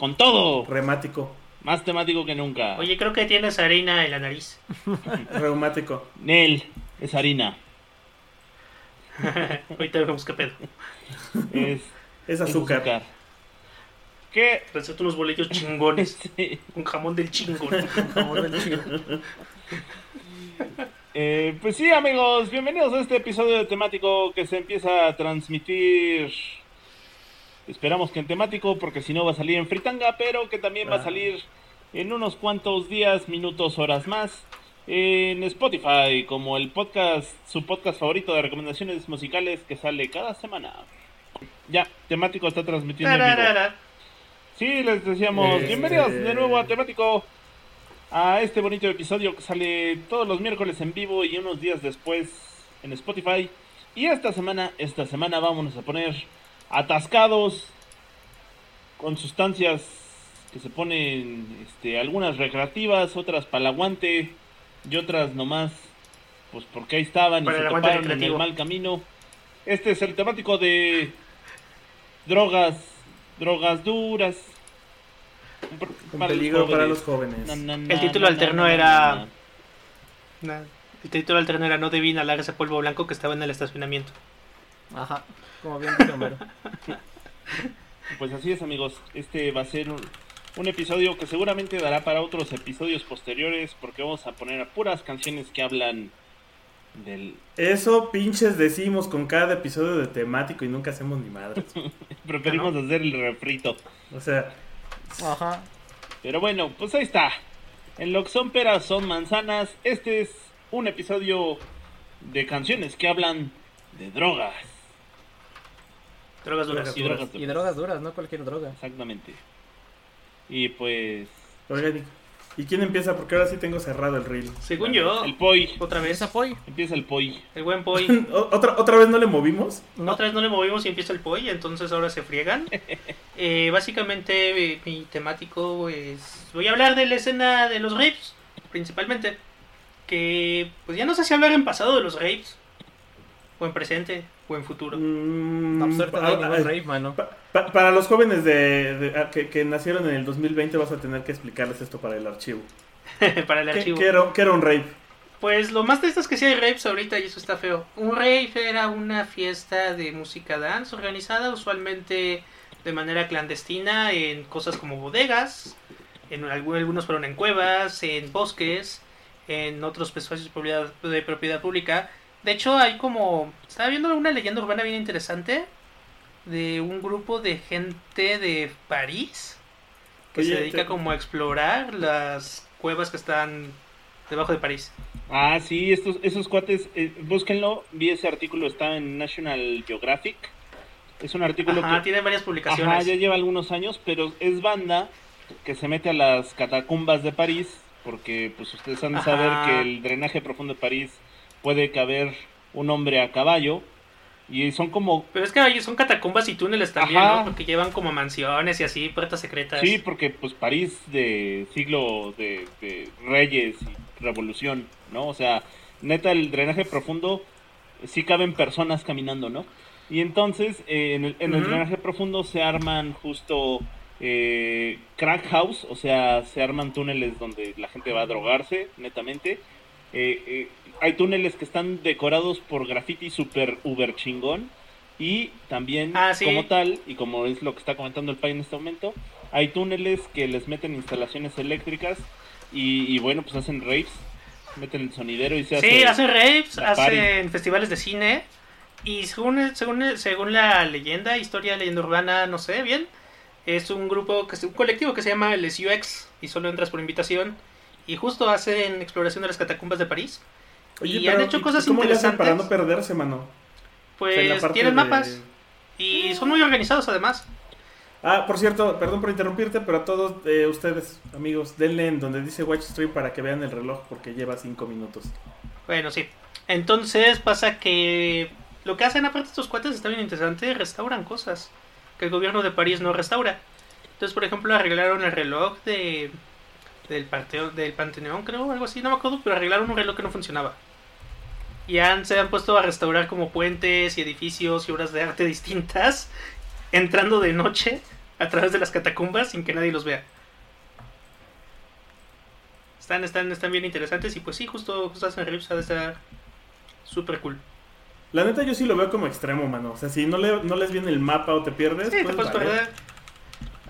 Con todo. Remático. Más temático que nunca. Oye, creo que tienes harina en la nariz. Reumático. Nel, es harina. Ahorita vemos qué pedo. Es, Es azúcar. ¿Qué? Receta unos bolillos chingones. Sí. Un jamón del chingón. Eh, pues sí, amigos, bienvenidos a este episodio de temático que se empieza a transmitir. Esperamos que en temático, porque si no va a salir en Fritanga, pero que también va a salir en unos cuantos días, minutos, horas más en Spotify, como el podcast, su podcast favorito de recomendaciones musicales que sale cada semana. Ya, temático está transmitiendo en vivo. Sí, les decíamos, Eh, bienvenidos eh. de nuevo a Temático, a este bonito episodio que sale todos los miércoles en vivo y unos días después en Spotify. Y esta semana, esta semana vamos a poner atascados con sustancias que se ponen, este, algunas recreativas, otras para el aguante y otras nomás, pues porque ahí estaban y se toparon en el mal camino. Este es el temático de drogas, drogas duras. Un Para los peligro para los jóvenes. Na, na, na, El título na, alterno na, na, era- El título alterno era No debí inhalar ese polvo blanco que estaba en el estacionamiento. Ajá, como bien dice Homero. Pues así es, amigos. Este va a ser un, un episodio que seguramente dará para otros episodios posteriores porque vamos a poner a puras canciones que hablan del... Eso pinches decimos con cada episodio de temático y nunca hacemos ni madres. Preferimos hacer el refrito. O sea, Ajá. Pero bueno, pues ahí está. En lo que son peras son manzanas. Este es un episodio de canciones que hablan de drogas. Drogas duras. Y drogas Y duras. drogas duras, no cualquier droga. Exactamente. Y pues... oigan, ¿y quién empieza? Porque ahora sí tengo cerrado el reel. Según yo, El poi. otra vez. ¿Esa Poi? Empieza el poi. El buen Poi. ¿Otra, ¿Otra vez no le movimos? Otra vez no le movimos y empieza el Poi, entonces ahora se friegan. Eh, básicamente, eh, mi temático es. Voy a hablar de la escena de los rapes, principalmente. Que, pues ya no sé si hablar en pasado de los rapes, o en presente, o en futuro. Mm, mano. pa- pa- para los jóvenes de, de- ah, que, que nacieron en el 2020 vas a tener que explicarles esto para el archivo. para el ¿Qué, archivo. qué era, qué era un rave? Pues lo más triste es que sí hay rapes ahorita y eso está feo. Un rave era una fiesta de música dance organizada usualmente de manera clandestina en cosas como bodegas, en algunos fueron en cuevas, en bosques, en otros espacios de propiedad, de propiedad pública. De hecho hay como... Estaba viendo una leyenda urbana bien interesante de un grupo de gente de París que Oye, se dedica te- como a explorar las cuevas que están debajo de París. Ah, sí, estos, esos cuates, eh, búsquenlo. Vi ese artículo, está en National Geographic. Es un artículo Ajá, que tiene varias publicaciones. Ajá, ya lleva algunos años, pero es banda que se mete a las catacumbas de París, porque pues ustedes han de saber que el drenaje profundo de París puede caber un hombre a caballo. Y son como... Pero es que ahí son catacumbas y túneles también, Ajá. ¿no? Porque llevan como mansiones y así, puertas secretas. Sí, porque pues París de siglo de, de reyes y revolución, ¿no? O sea, neta, el drenaje profundo sí caben personas caminando, ¿no? Y entonces, eh, en, el, en el drenaje profundo se arman justo eh, crack house, o sea, se arman túneles donde la gente va a drogarse, netamente. Eh, eh, hay túneles que están decorados por graffiti super uber chingón. Y también, Ah, sí. como tal, y como es lo que está comentando el país en este momento, hay túneles que les meten instalaciones eléctricas y, y bueno, pues hacen raves, meten el sonidero y se hace... Sí, hacen raves, hacen festivales de cine. Y según, según, según la leyenda, historia, leyenda urbana, no sé bien, es un grupo, que es un colectivo que se llama el SUX y solo entras por invitación. Y justo hacen exploración de las catacumbas de París. Y han pero hecho ¿y cosas ¿Cómo le hacen interesantes. para no perderse, mano? O sea, Pues tienen de- mapas y son muy organizados además. Ah, por cierto, perdón por interrumpirte, pero a todos eh, ustedes, amigos, denle en donde dice Watch Stream para que vean el reloj porque lleva 5 minutos. Bueno, sí. Entonces pasa que lo que hacen aparte estos cuates está bien interesante, restauran cosas que el gobierno de París no restaura. Entonces, por ejemplo, arreglaron el reloj de del parteo, del Panteón, creo, algo así, no me acuerdo, pero arreglaron un reloj que no funcionaba. Y han, se han puesto a restaurar como puentes y edificios y obras de arte distintas, entrando de noche a través de las catacumbas sin que nadie los vea. Están, están, están bien interesantes y pues sí, justo, justo hacen rips ha de estar súper cool. La neta yo sí lo veo como extremo, mano. O sea, si no, le, no les viene el mapa o te pierdes, Sí, te pues, puedes vale. perder. Adiós.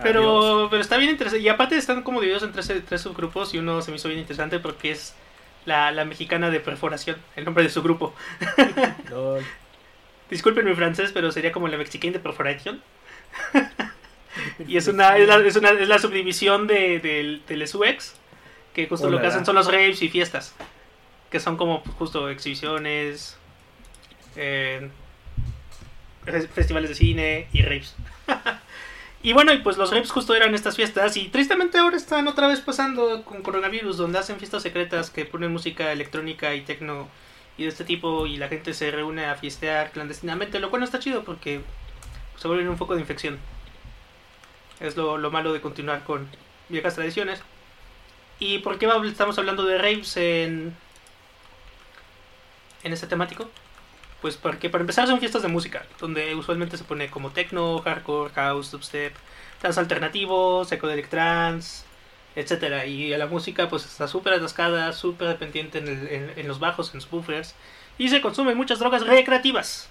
Pero, pero está bien interesante. Y aparte están como divididos en tres, tres subgrupos y uno se me hizo bien interesante porque es la, la mexicana de perforación, el nombre de su grupo. Disculpen mi francés, pero sería como la mexicana de perforación. y es una, es la, es una- es la subdivisión de, del, del SUEX, que justo lo que hacen son los raves y fiestas. Que son como pues, justo exhibiciones, eh, fes- festivales de cine y raves. y bueno, y pues los raves justo eran estas fiestas y tristemente ahora están otra vez pasando con coronavirus, donde hacen fiestas secretas que ponen música electrónica y tecno y de este tipo y la gente se reúne a fiestear clandestinamente, lo cual no está chido porque se vuelve un foco de infección. Es lo, lo malo de continuar con viejas tradiciones. ¿Y por qué estamos hablando de raves en, en este temático? Pues porque para empezar son fiestas de música, donde usualmente se pone como techno, hardcore, house, dubstep, trance alternativo, psychedelic trance, etcétera Y la música pues está súper atascada, súper dependiente en, el- en- en los bajos, en los buffers, y se consumen muchas drogas recreativas.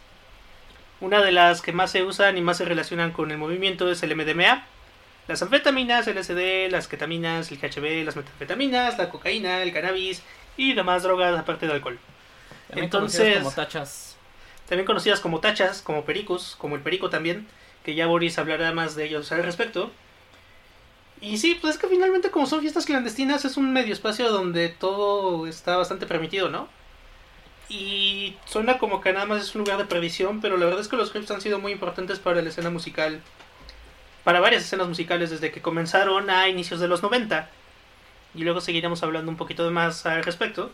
Una de las que más se usan y más se relacionan con el movimiento es el MDMA. Las anfetaminas, LSD, las ketaminas, el GHB, las metanfetaminas, la cocaína, el cannabis y demás drogas aparte de alcohol. También Entonces- conocidas como tachas. También conocidas como tachas, como pericos, como el perico también, que ya Boris hablará más de ellos al respecto. Y sí, pues es que finalmente como son fiestas clandestinas es un medio espacio donde todo está bastante permitido, ¿no? Y suena como que nada más es un lugar de previsión, pero la verdad es que los clips han sido muy importantes para la escena musical, para varias escenas musicales desde que comenzaron a inicios de los 90. Y luego seguiremos hablando un poquito más al respecto.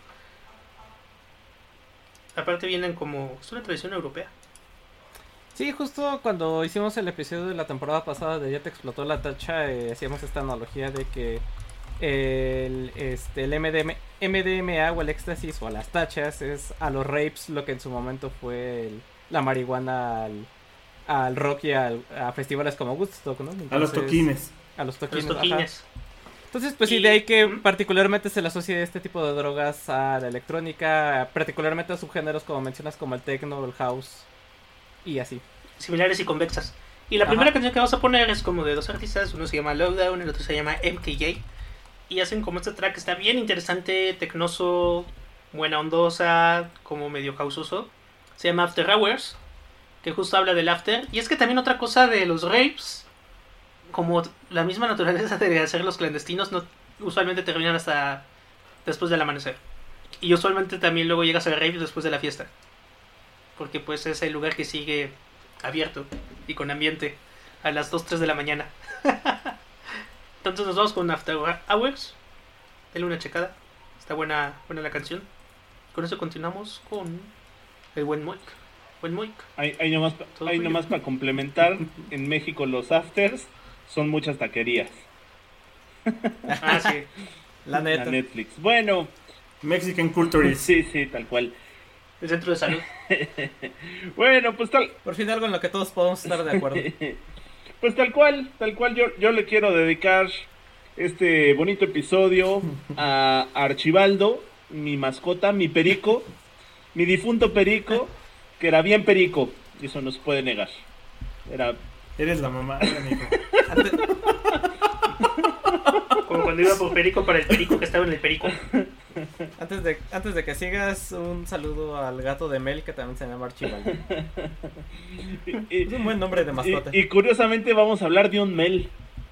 Aparte vienen como... es una tradición europea. Sí, justo cuando hicimos el episodio de la temporada pasada de Ya te explotó la tacha, eh, hacíamos esta analogía de que el, este, el MDM, MDMA o el éxtasis o las tachas es a los rapes lo que en su momento fue el- la marihuana al, al rock y al- a festivales como Woodstock, ¿no? A los toquines. A los Los toquines. ajá. toquines. Entonces, pues sí, de ahí que particularmente se le asocia este tipo de drogas a la electrónica, particularmente a subgéneros como mencionas como el techno, el house y así. similares y convexas. Y la Ajá. primera canción que vamos a poner es como de dos artistas, uno se llama Lowdown, el otro se llama MKJ. Y hacen como este track que está bien interesante, tecnoso, buena ondosa, como medio causoso. Se llama After Hours, que justo habla del after. Y es que también otra cosa de los rapes, como la misma naturaleza de hacerlos clandestinos, no usualmente terminan hasta después del amanecer. Y usualmente también luego llegas al rave después de la fiesta. Porque pues es el lugar que sigue abierto y con ambiente a las 2, 3 de la mañana. Entonces nos vamos con After Hours. Denle una checada. Está buena, buena la canción. Con eso continuamos con el buen Moik. Buen Moik. Ahí nomás, tuyo. nomás para complementar, en México los afters son muchas taquerías. Ah, sí. La La neta. Netflix. Bueno, Mexican Culture is. sí, sí, tal cual. El centro de salud. Bueno, pues tal, Por fin algo en lo que todos podemos estar de acuerdo. pues tal cual, tal cual yo, yo le quiero dedicar este bonito episodio a Archibaldo, mi mascota, mi perico, mi difunto perico, que era bien perico, y eso no se puede negar. Era Eres la mamá, amigo. Antes, Como cuando iba por Perico para el Perico que estaba en el Perico. antes de, antes de que sigas, un saludo al gato de Mel que también se llama Archibaldo. y- Es un buen nombre de mascota. Y, y curiosamente vamos a hablar de un Mel.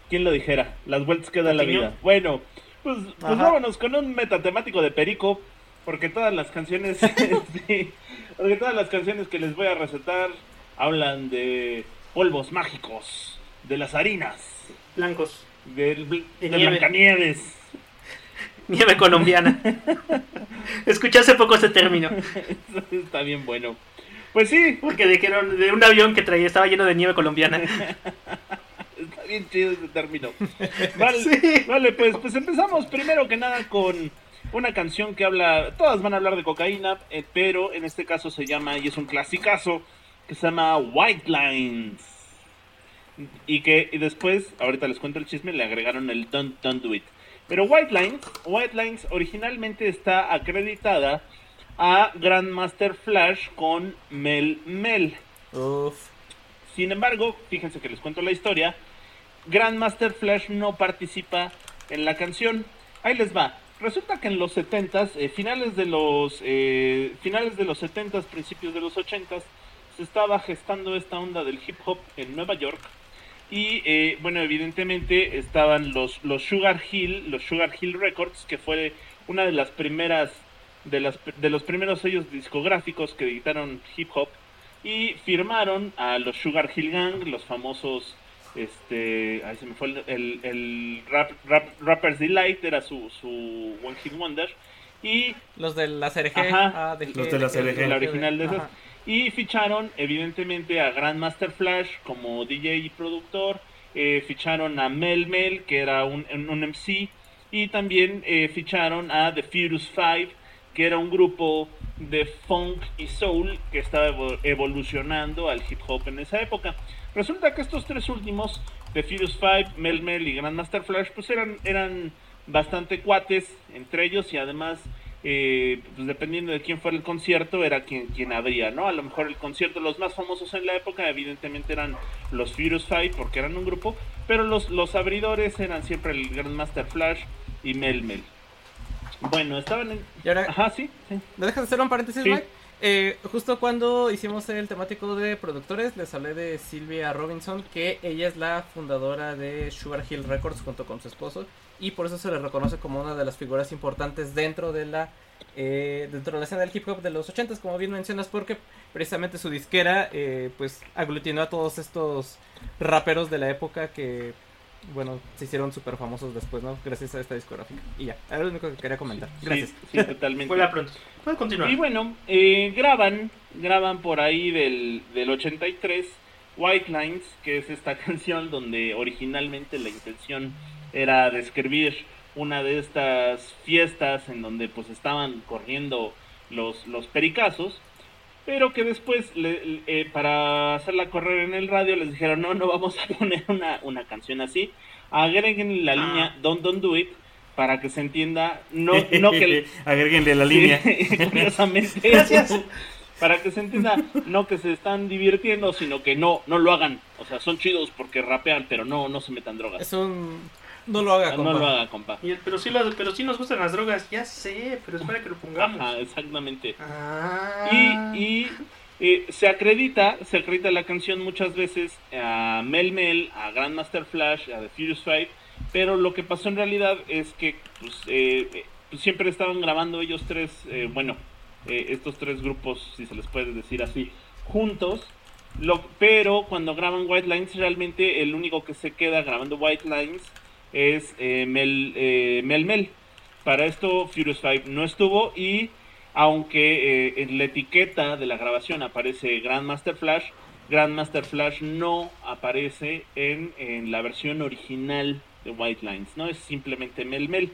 ¿Quién lo dijera? Las vueltas que da la vida. Bueno, pues, pues vámonos con un metatemático de Perico. Porque todas las canciones. sí, porque todas las canciones que les voy a recetar hablan de polvos mágicos. de las harinas, Blancos. del, bl- De de nieve. Blancanieves. Nieve colombiana. Escuché hace poco ese término. Eso Está bien bueno. Pues sí, Porque dijeron de un avión que traía estaba lleno de nieve colombiana. Está bien chido ese término. Vale, Sí. vale, pues, pues empezamos primero que nada con una canción que habla, todas van a hablar de cocaína, eh, pero en este caso se llama, y es un clasicazo, que se llama White Lines. Y que y después, ahorita les cuento el chisme, le agregaron el Don't, don't Do It. Pero White Lines, White Lines originalmente está acreditada a Grandmaster Flash con Mel Mel. Uf. Sin embargo, fíjense que les cuento la historia. Grandmaster Flash no participa en la canción. Ahí les va. Resulta que en los 70s, eh, finales de los eh, finales de los 70s, principios de los 80s, se estaba gestando esta onda del hip hop en Nueva York. Y eh, bueno, evidentemente estaban los, los Sugar Hill, los Sugar Hill Records, que fue una de las primeras de, las, de los primeros sellos discográficos que editaron hip hop y firmaron a los Sugar Hill Gang, los famosos, este, ahí se me fue el, el, el rap, rap- Rapper's Delight, era su, su One Hit Wonder, y Los de la CRG. Ajá. ah, Los G- de la CRG. la original de esas, Ajá. Y ficharon evidentemente a Grandmaster Flash como DJ y productor, eh, ficharon a Mel Mel, que era un, un- MC, y también eh, ficharon a The Furious Five, que era un grupo de funk y soul que estaba evo- evolucionando al hip hop en esa época. Resulta que estos tres últimos, The Furious Five, Mel Mel y Grandmaster Flash, pues eran, eran bastante cuates entre ellos y además, eh, pues dependiendo de quién fuera el concierto, era quien, quien abría, ¿no? A lo mejor el concierto, los más famosos en la época, evidentemente eran los Furious Five porque eran un grupo, pero los, los abridores eran siempre el Grandmaster Flash y Mel Mel. Bueno, estaban en... Y ahora, Ajá, sí, sí. ¿me dejas hacer un paréntesis, Sí. Mike? Eh, justo cuando hicimos el temático de productores, les hablé de Silvia Robinson, que ella es la fundadora de Sugar Hill Records junto con su esposo, y por eso se le reconoce como una de las figuras importantes dentro de la eh, dentro de la escena del hip hop de los 80 como bien mencionas, porque precisamente su disquera eh, pues aglutinó a todos estos raperos de la época que bueno, se hicieron súper famosos después, ¿no? Gracias a esta discográfica. Y ya, era lo único que quería comentar. Gracias. Sí, sí, totalmente. Vuela pronto. Puedes continuar. Y bueno, eh, graban, graban por ahí del, del 83 White Lines, que es esta canción donde originalmente la intención era describir una de estas fiestas en donde pues estaban corriendo los, los pericazos, pero que después le- le- eh, para hacerla correr en el radio les dijeron no, no vamos a poner una, una canción así, agreguen la línea Don't Don't Do It para que se entienda, no, no que Agréguenle la línea. Sí, curiosamente. Gracias. Para que se entienda, no que se están divirtiendo, sino que no, no lo hagan. O sea, son chidos porque rapean, pero no, no se metan drogas. Es un... No lo haga, no compa. lo haga, compa. Y- pero, sí las- pero sí nos gustan las drogas. Ya sé, pero es para que lo pongamos. Ajá, exactamente. Ah. Y, y eh, se acredita, se acredita la canción muchas veces a Mel Mel, a Grandmaster Flash, a The Furious Five, pero lo que pasó en realidad es que pues, eh, eh, pues, siempre estaban grabando ellos tres, eh, bueno, eh, estos tres grupos, si se les puede decir así, juntos. Lo, pero cuando graban White Lines, realmente el único que se queda grabando White Lines es eh, Mel, eh, Mel Mel. Para esto Furious Five no estuvo y aunque eh, en la etiqueta de la grabación aparece Grandmaster Flash, Grandmaster Flash no aparece en, en la versión original de White Lines, ¿no? Es simplemente Mel Mel.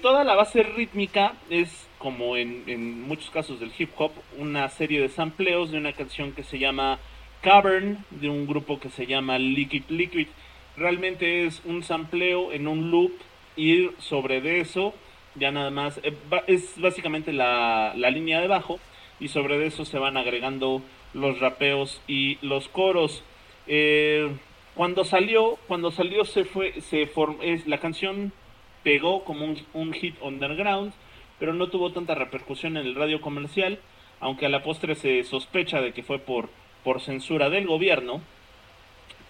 Toda la base rítmica es, como en, en muchos casos del hip hop, una serie de sampleos de una canción que se llama Cavern, de un grupo que se llama Liquid Liquid. Realmente es un sampleo en un loop y sobre de eso ya nada más eh, es básicamente la, la línea de bajo y sobre de eso se van agregando los rapeos y los coros. Eh, cuando salió, cuando salió se fue, se form- es, la canción pegó como un, un hit underground, pero no tuvo tanta repercusión en el radio comercial, aunque a la postre se sospecha de que fue por, por censura del gobierno.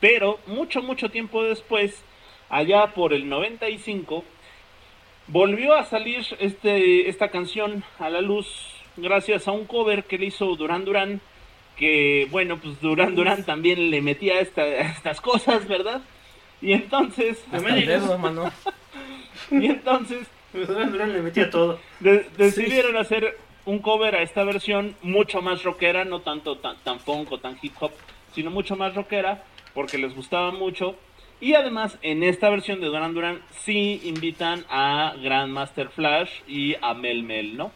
Pero mucho, mucho tiempo después, allá por el 95, volvió a salir este, esta canción a la luz gracias a un cover que le hizo Duran Duran que, bueno, pues Duran Duran también le metía esta, estas cosas, ¿verdad? Y entonces, dedo, mano. y entonces Duran Duran le metía todo. de- decidieron hacer un cover a esta versión mucho más rockera, no tanto tan, tan funk o tan hip hop, sino mucho más rockera, porque les gustaba mucho. Y además, en esta versión de Duran Duran, sí invitan a Grandmaster Flash y a Mel Mel, ¿no?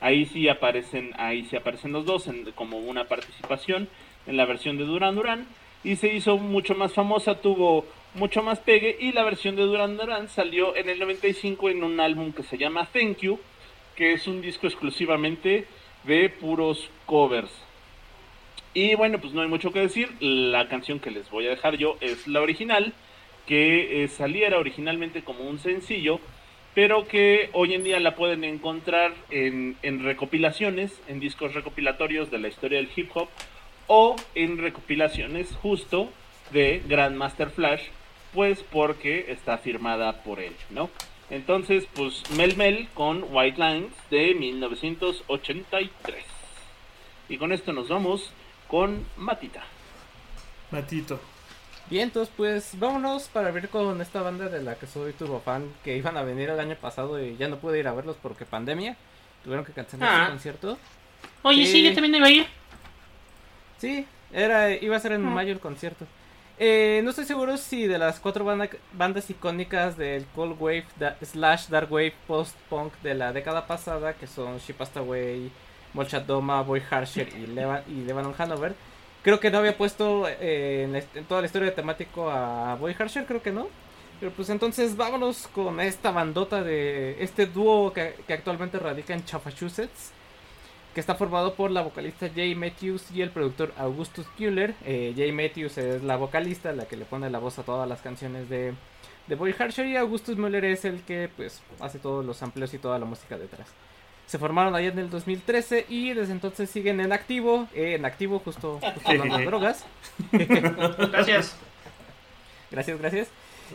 Ahí sí aparecen, ahí sí aparecen los dos como una participación en la versión de Duran Duran. Y se hizo mucho más famosa, tuvo mucho más pegue. Y la versión de Duran Duran salió en el 95 en un álbum que se llama Thank You, que es un disco exclusivamente de puros covers. Y bueno, pues no hay mucho que decir. La canción que les voy a dejar yo es la original, que eh, saliera originalmente como un sencillo, pero que hoy en día la pueden encontrar en, en recopilaciones, en discos recopilatorios de la historia del hip hop, o en recopilaciones justo de Grandmaster Flash, pues porque está firmada por él, ¿no? Entonces, pues Mel Mel con White Lines de 1983. Y con esto nos vamos con Matita. Matito. Bien, entonces pues vámonos para ver con esta banda de la que soy turbo fan que iban a venir el año pasado y ya no pude ir a verlos porque pandemia. Tuvieron que cancelar Ah. su concierto. Oye, sí. Sí. yo también iba a ir. Sí, era, iba a ser en Ah. mayo el concierto. Eh, no estoy seguro si de las cuatro banda- bandas icónicas del Cold Wave da- slash Dark Wave post-punk de la década pasada, que son She Passed Away, Molchat Doma, Boy Harsher y, Leva- y Lebanon Hanover, creo que no había puesto eh, en, toda la historia de temático a Boy Harsher, creo que no. Pero pues entonces vámonos con esta bandota de este dúo que, actualmente radica en Massachusetts que está formado por la vocalista Jay Matthews y el productor Augustus Mueller. Eh, Jay Matthews es la vocalista, la que le pone la voz a todas las canciones de, Boy Harsher y Augustus Mueller es el que pues hace todos los amplios y toda la música detrás. Se formaron allá en el 2013 y desde entonces siguen en activo, eh, en activo justo, justo hablando de drogas. Gracias. Gracias, gracias.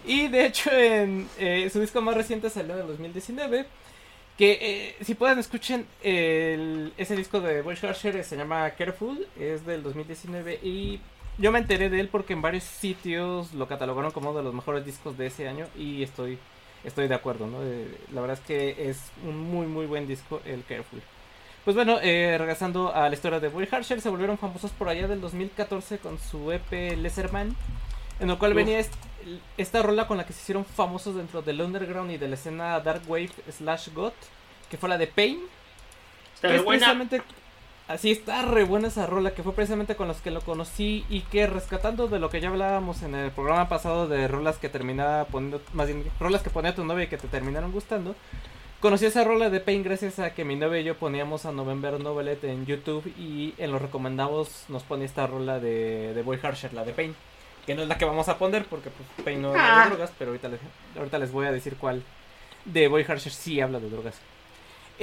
Y de hecho, en eh, su disco más reciente salió en el 2019. Que eh, si pueden escuchen el- ese disco de Boy Harsher se llama Careful, es del 2019 y yo me enteré de él porque en varios sitios lo catalogaron como uno de los mejores discos de ese año y estoy estoy de acuerdo, ¿no? Eh, la verdad es que es un muy muy buen disco el Careful. Pues bueno, eh, regresando a la historia de Boy Harsher, se volvieron famosos por allá del 2014 con su EP Lesserman, en el cual Uf. venía est- esta rola con la que se hicieron famosos dentro del underground y de la escena Dark Wave slash Goth, que fue la de Pain. Está que es buena. precisamente- Así está re buena esa rola, que fue precisamente con los que lo conocí y que rescatando de lo que ya hablábamos en el programa pasado de rolas que terminaba poniendo, más bien, rolas que ponía tu novia y que te terminaron gustando. Conocí esa rola de Pain gracias a que mi novia y yo poníamos a November Novelet en YouTube y en los recomendados nos pone esta rola de, de Boy Harsher, la de Pain. Que no es la que vamos a poner porque pues, Pain no habla Ah. de drogas, pero ahorita les, ahorita les voy a decir cuál de Boy Harsher sí habla de drogas.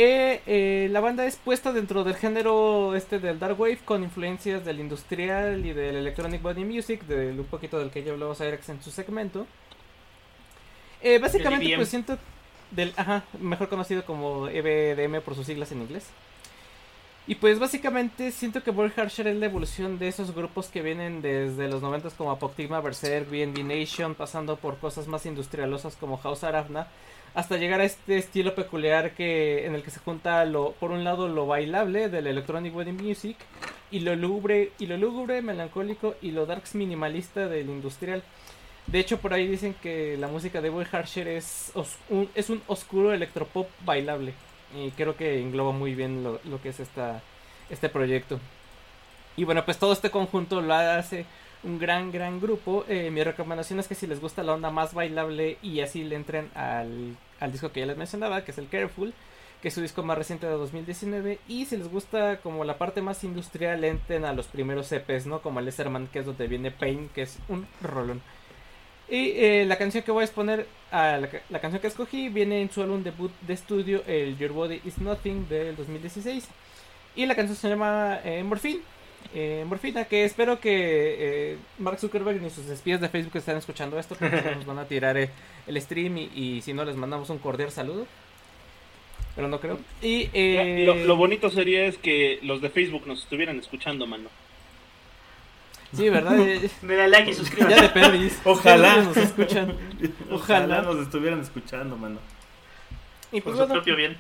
Eh, eh, la banda es puesta dentro del género este del Dark Wave con influencias del industrial y del Electronic Body Music, del un poquito del que ya habló Cyrex en su segmento. Eh, básicamente EBM. pues siento del, ajá, mejor conocido como EBDM por sus siglas en inglés. Y pues básicamente siento que Boy Harsher es la evolución de esos grupos que vienen desde los 90 como Apoctigma, Berserk, BNB Nation, pasando por cosas más industrialosas como House Arafna, hasta llegar a este estilo peculiar que en el que se junta lo por un lado lo bailable del electronic wedding music y lo lúgubre y lo lúgubre melancólico y lo darks minimalista del industrial. De hecho por ahí dicen que la música de Boy Harsher es un, es un oscuro electropop bailable y creo que engloba muy bien lo, lo que es esta este proyecto. Y bueno, pues todo este conjunto lo hace un gran, gran grupo. Eh, mi recomendación es que si les gusta la onda más bailable y así le entren al, al disco que ya les mencionaba, que es el Careful, que es su disco más reciente de 2019. Y si les gusta como la parte más industrial, entren a los primeros EPs, ¿no? Como el Lesserman, que es donde viene Pain, que es un rolón. Y eh, la canción que voy a exponer, la canción que escogí, viene en su álbum debut de estudio, el Your Body Is Nothing del 2016. Y la canción se llama eh, Morphine. Eh, Morfina, que espero que eh, Mark Zuckerberg ni sus espías de Facebook estén escuchando esto, porque nos van a tirar eh, el stream y, y si no les mandamos un cordial saludo. Pero no creo. Y eh, Lo, lo bonito sería es que los de Facebook nos estuvieran escuchando, mano. Sí, ¿verdad? Eh, Dale like y ya suscríbete. de perdis. Ojalá. Ya nos escuchan. Ojalá Ojalá. nos estuvieran escuchando, mano. Y Por pues su bueno, propio bien.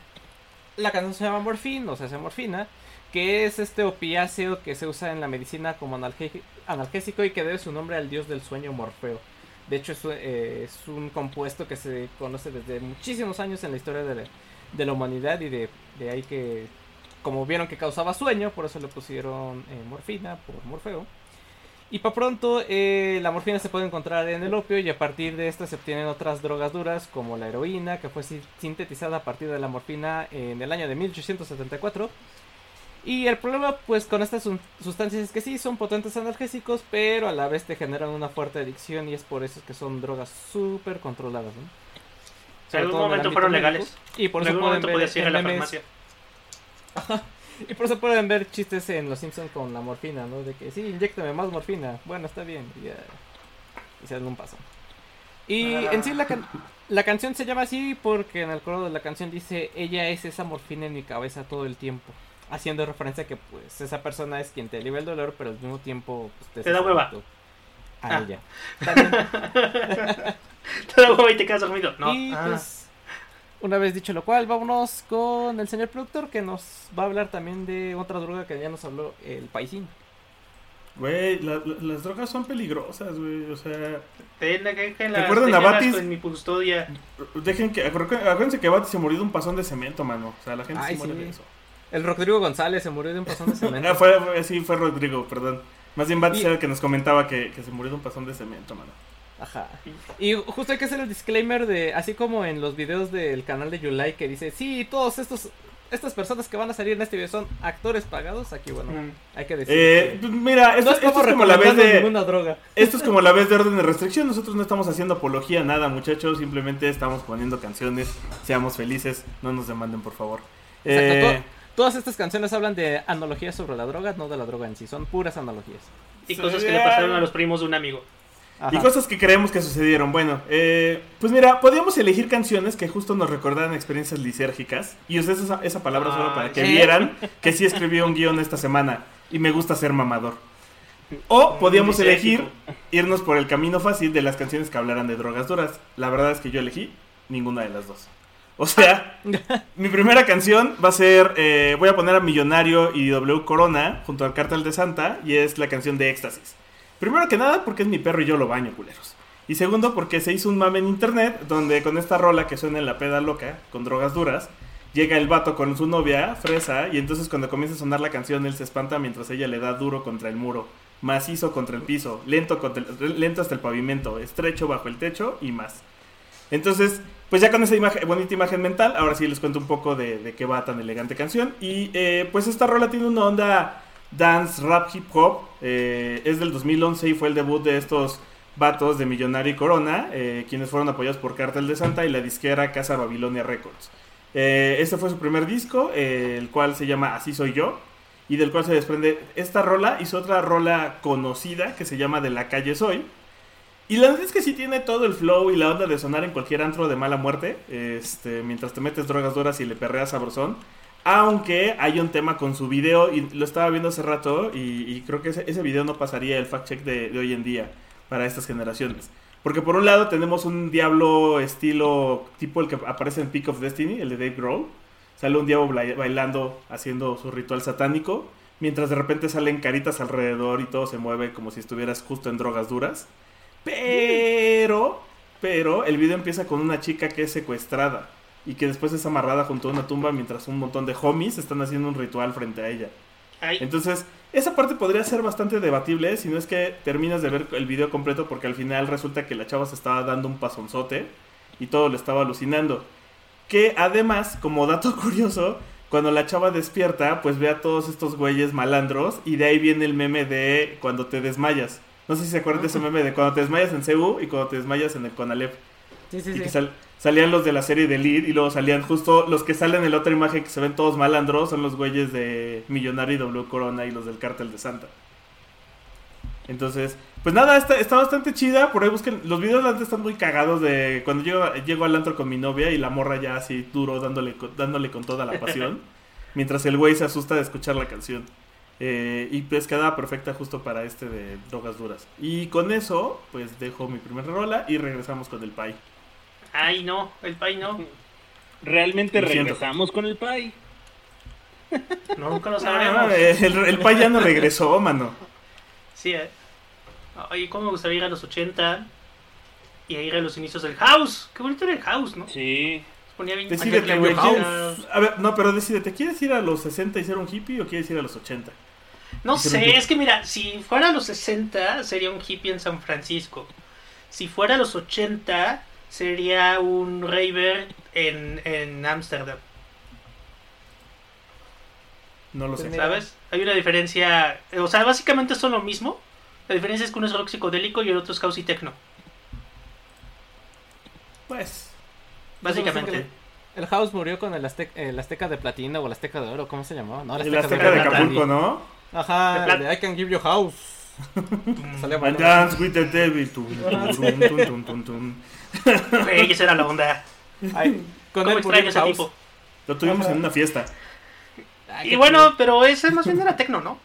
la canción se llama Morfín, o sea, se morfina, que es este opiáceo que se usa en la medicina como analgésico y que debe su nombre al dios del sueño Morfeo. De hecho, es, eh, un compuesto que se conoce desde muchísimos años en la historia de la, humanidad y de, ahí que, como vieron que causaba sueño, por eso le pusieron eh, morfina por Morfeo. Y para pronto, eh, la morfina se puede encontrar en el opio y a partir de esta se obtienen otras drogas duras como la heroína, que fue si- sintetizada a partir de la morfina en el año de 1874. Y el problema pues con estas sustancias es que sí, son potentes analgésicos, pero a la vez te generan una fuerte adicción y es por eso que son drogas súper controladas. algún todo en el momento fueron médico. legales. Y por en eso algún pueden ver ir a la farmacia. y por eso pueden ver chistes en Los Simpsons con la morfina, ¿no? De que sí, inyectame más morfina. Bueno, está bien. Y ya. Y se dan un paso. Y en sí la, can- la canción se llama así porque en el coro de la canción dice ella es esa morfina en mi cabeza todo el tiempo. Haciendo referencia a que pues esa persona es quien te alivia el dolor, pero al mismo tiempo pues, Te da hueva. A Ah. ella. Te da huevo y te quedas dormido. No. y Ah. pues, una vez dicho lo cual, vámonos con el señor productor que nos va a hablar también de otra droga que ya nos habló el paisín. Güey, la- la- las drogas son peligrosas, güey. O sea, Ten- déjenlas- ¿Recuerdan a Batis? En mi custodia. dejen que. acu- Acuérdense que Bati se murió de un pasón de cemento, mano. O sea, la gente Ay, se muere sí. de eso. El Rodrigo González se murió de un pasón de cemento. Ah, fue, fue- sí, fue Rodrigo, perdón. Más bien Batis Y- era el que nos comentaba que, que se murió de un pasón de cemento, mano. Ajá. Y justo hay que hacer el disclaimer de, así como en los videos del canal de Yulai que dice, sí, todos estos, estas personas que van a salir en este video son actores pagados, aquí bueno, hay que decir. Eh, que mira, esto, no esto es como la vez de. ninguna droga. Esto es como la vez de orden de restricción. Nosotros no estamos haciendo apología a nada, muchachos. Simplemente estamos poniendo canciones. Seamos felices. No nos demanden, por favor. Exacto, Eh, todas estas canciones hablan de analogías sobre la droga, no de la droga en sí, son puras analogías. Y cosas que le pasaron a los primos de un amigo. Ajá. Y cosas que creemos que sucedieron. Bueno, eh, pues mira, podíamos elegir canciones que justo nos recordaran experiencias lisérgicas. Y usé esa, esa palabra solo para que vieran que sí escribí un guion esta semana. Y me gusta ser mamador. O podíamos elegir irnos por el camino fácil de las canciones que hablaran de drogas duras. La verdad es que yo elegí ninguna de las dos. O sea, mi primera canción va a ser, eh, voy a poner a Millonario y W Corona junto al Cártel de Santa y es la canción de Éxtasis. Primero que nada porque es mi perro y yo lo baño, culeros. Y segundo porque se hizo un mame en internet donde con esta rola que suena en la peda loca, con drogas duras, llega el vato con su novia, Fresa, y entonces cuando comienza a sonar la canción él se espanta mientras ella le da duro contra el muro, macizo contra el piso, lento, contra el- lento hasta el pavimento, estrecho bajo el techo y más. Entonces, pues ya con esa imagen, bonita imagen mental, ahora sí les cuento un poco de, qué va tan elegante canción. Y eh, pues esta rola tiene una onda dance, rap, hip hop. eh, es del 2011 y fue el debut de estos vatos de Millonario y Corona, eh, quienes fueron apoyados por Cartel de Santa y la disquera Casa Babilonia Records. Este fue su primer disco, el cual se llama Así Soy Yo, y del cual se desprende esta rola. Hizo otra rola conocida que se llama De la Calle Soy. Y la verdad es que sí tiene todo el flow y la onda de sonar en cualquier antro de mala muerte, este, mientras te metes drogas duras y le perreas sabrosón. Aunque hay un tema con su video, y lo estaba viendo hace rato, y, creo que ese, video no pasaría el fact check de, de hoy en día para estas generaciones. Porque por un lado tenemos un diablo estilo tipo el que aparece en Peak of Destiny, el de Dave Grohl. Sale un diablo bailando, haciendo su ritual satánico, mientras de repente salen caritas alrededor y todo se mueve como si estuvieras justo en drogas duras. Pero, pero el video empieza con una chica que es secuestrada y que después es amarrada junto a una tumba mientras un montón de homies están haciendo un ritual frente a ella. Ay, Entonces, esa parte podría ser bastante debatible si no es que terminas de ver el video completo porque al final resulta que la chava se estaba dando un pasonzote y todo lo estaba alucinando. Que además, como dato curioso, cuando la chava despierta, pues ve a todos estos güeyes malandros y de ahí viene el meme de cuando te desmayas. No sé si se acuerdan de ese meme de cuando te desmayas en CU y cuando te desmayas en el Conalep. Sí, sí, Y sí. que sal- salían los de la serie de Lead y luego salían justo los que salen en la otra imagen que se ven todos malandros son los güeyes de Millonario y W Corona y los del Cártel de Santa. Entonces, pues nada, está, está bastante chida. Por ahí busquen. Los videos de antes están muy cagados de cuando llego, llego al antro con mi novia y la morra ya así duro dándole, dándole con toda la pasión. mientras el güey se asusta de escuchar la canción. Eh, y pues quedaba perfecta justo para este de drogas duras. Y con eso, pues dejo mi primera rola y regresamos con el pie. Ay, no, el pay no. Realmente regresamos con el Pai. No, nunca lo Ah, sabremos. el, el pie ya no regresó, mano. Sí, eh. Ay, cómo me gustaría ir a los 80 y a ir a los inicios del house. Qué bonito era el house, ¿no? Sí. Ponía bien Decídete, güey. el ¿quieres- house. A ver, no, pero decídete, ¿quieres ir a los 60 y ser un hippie o quieres ir a los 80? No sé, es que mira, si fuera a los 60 sería un hippie en San Francisco. Si fuera a los 80 sería un raver en en Ámsterdam, No lo sé. Pues. ¿sabes? Hay una diferencia, o sea, básicamente son lo mismo. La diferencia es que uno es rock psicodélico y el otro es house y techno, Pues. básicamente. El House murió con el, Aztec- el Azteca de Platino o el Azteca de Oro, ¿cómo se llamaba? No, El Azteca de Acapulco, ¿no? Ajá, De I Can Give You House. Salía And bueno. dance with the devil. Güey, esa era la onda. Ay, con ¿Cómo él murió extraño el ese House. tipo? Lo tuvimos en una fiesta. Ay, Y bueno, pero ese más bien era techno, ¿no?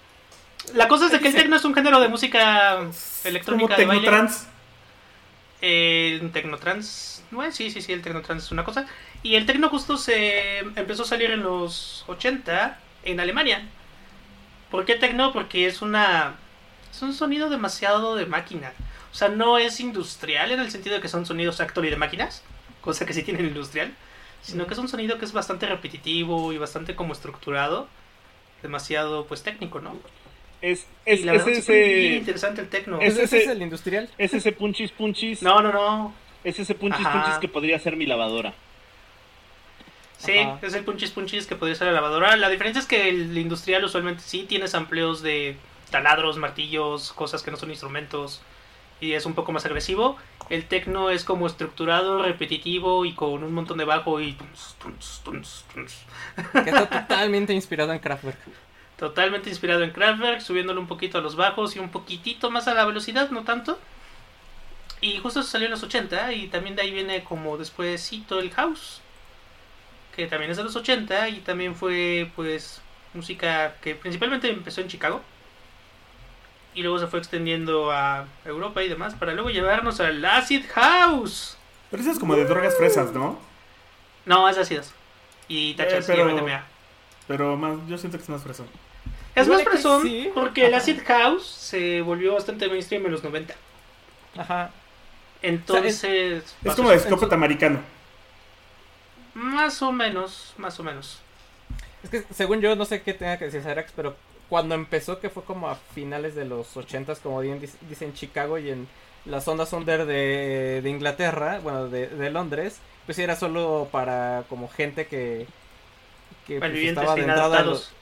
La cosa es de que el techno es un género de música Como electrónica de baile. Tecnotrans. Eh, un Tecnotrans. Bueno, sí, sí, sí, el Tecnotrans es una cosa. Y el Tecno justo se empezó a salir en los 80 en Alemania. ¿Por qué Tecno? Porque es una. Es un sonido demasiado de máquina. O sea, no es industrial en el sentido de que son sonidos actual y de máquinas, cosa que sí tienen industrial, sino que es un sonido que es bastante repetitivo y bastante como estructurado, demasiado pues técnico, ¿no? Es, Y es, la es ese. interesante el Tecno. es- ¿Ese, ese ese- es el industrial? Es ese punchis punchis. No, no, no. Es ese punchis Ajá. punchis que podría ser mi lavadora. Sí, Ajá. es el punchis punchis que podría ser la lavadora. La diferencia es que el industrial usualmente sí tiene sampleos de taladros, martillos, cosas que no son instrumentos y es un poco más agresivo. El tecno es como estructurado, repetitivo y con un montón de bajo y. Que está totalmente inspirado en Kraftwerk. totalmente inspirado en Kraftwerk, subiéndole un poquito a los bajos y un poquitito más a la velocidad, no tanto. Y justo eso salió en los 80 y también de ahí viene como despuésito el house, que también es de los 80 y también fue pues música que principalmente empezó en Chicago y luego se fue extendiendo a Europa y demás para luego llevarnos al acid house. Pero eso es como de drogas fresas, ¿no? No, es ácidas y tachas Eh, pero- y MDMA. Pero más, yo siento que es más fresón. Es más fresón sí. porque el acid house se volvió bastante mainstream en los 90. Ajá. Entonces, Es como de escopeta americano. Más o menos, más o menos. Es que según yo, no sé qué tenga que decir Cyrax, pero cuando empezó, que fue como a finales de los 80s, como bien dic- dice en Chicago y en las ondas under de, de Inglaterra, bueno, de, de Londres, pues era solo para como gente que, que pues, estaba de entrada a los- inadaptados.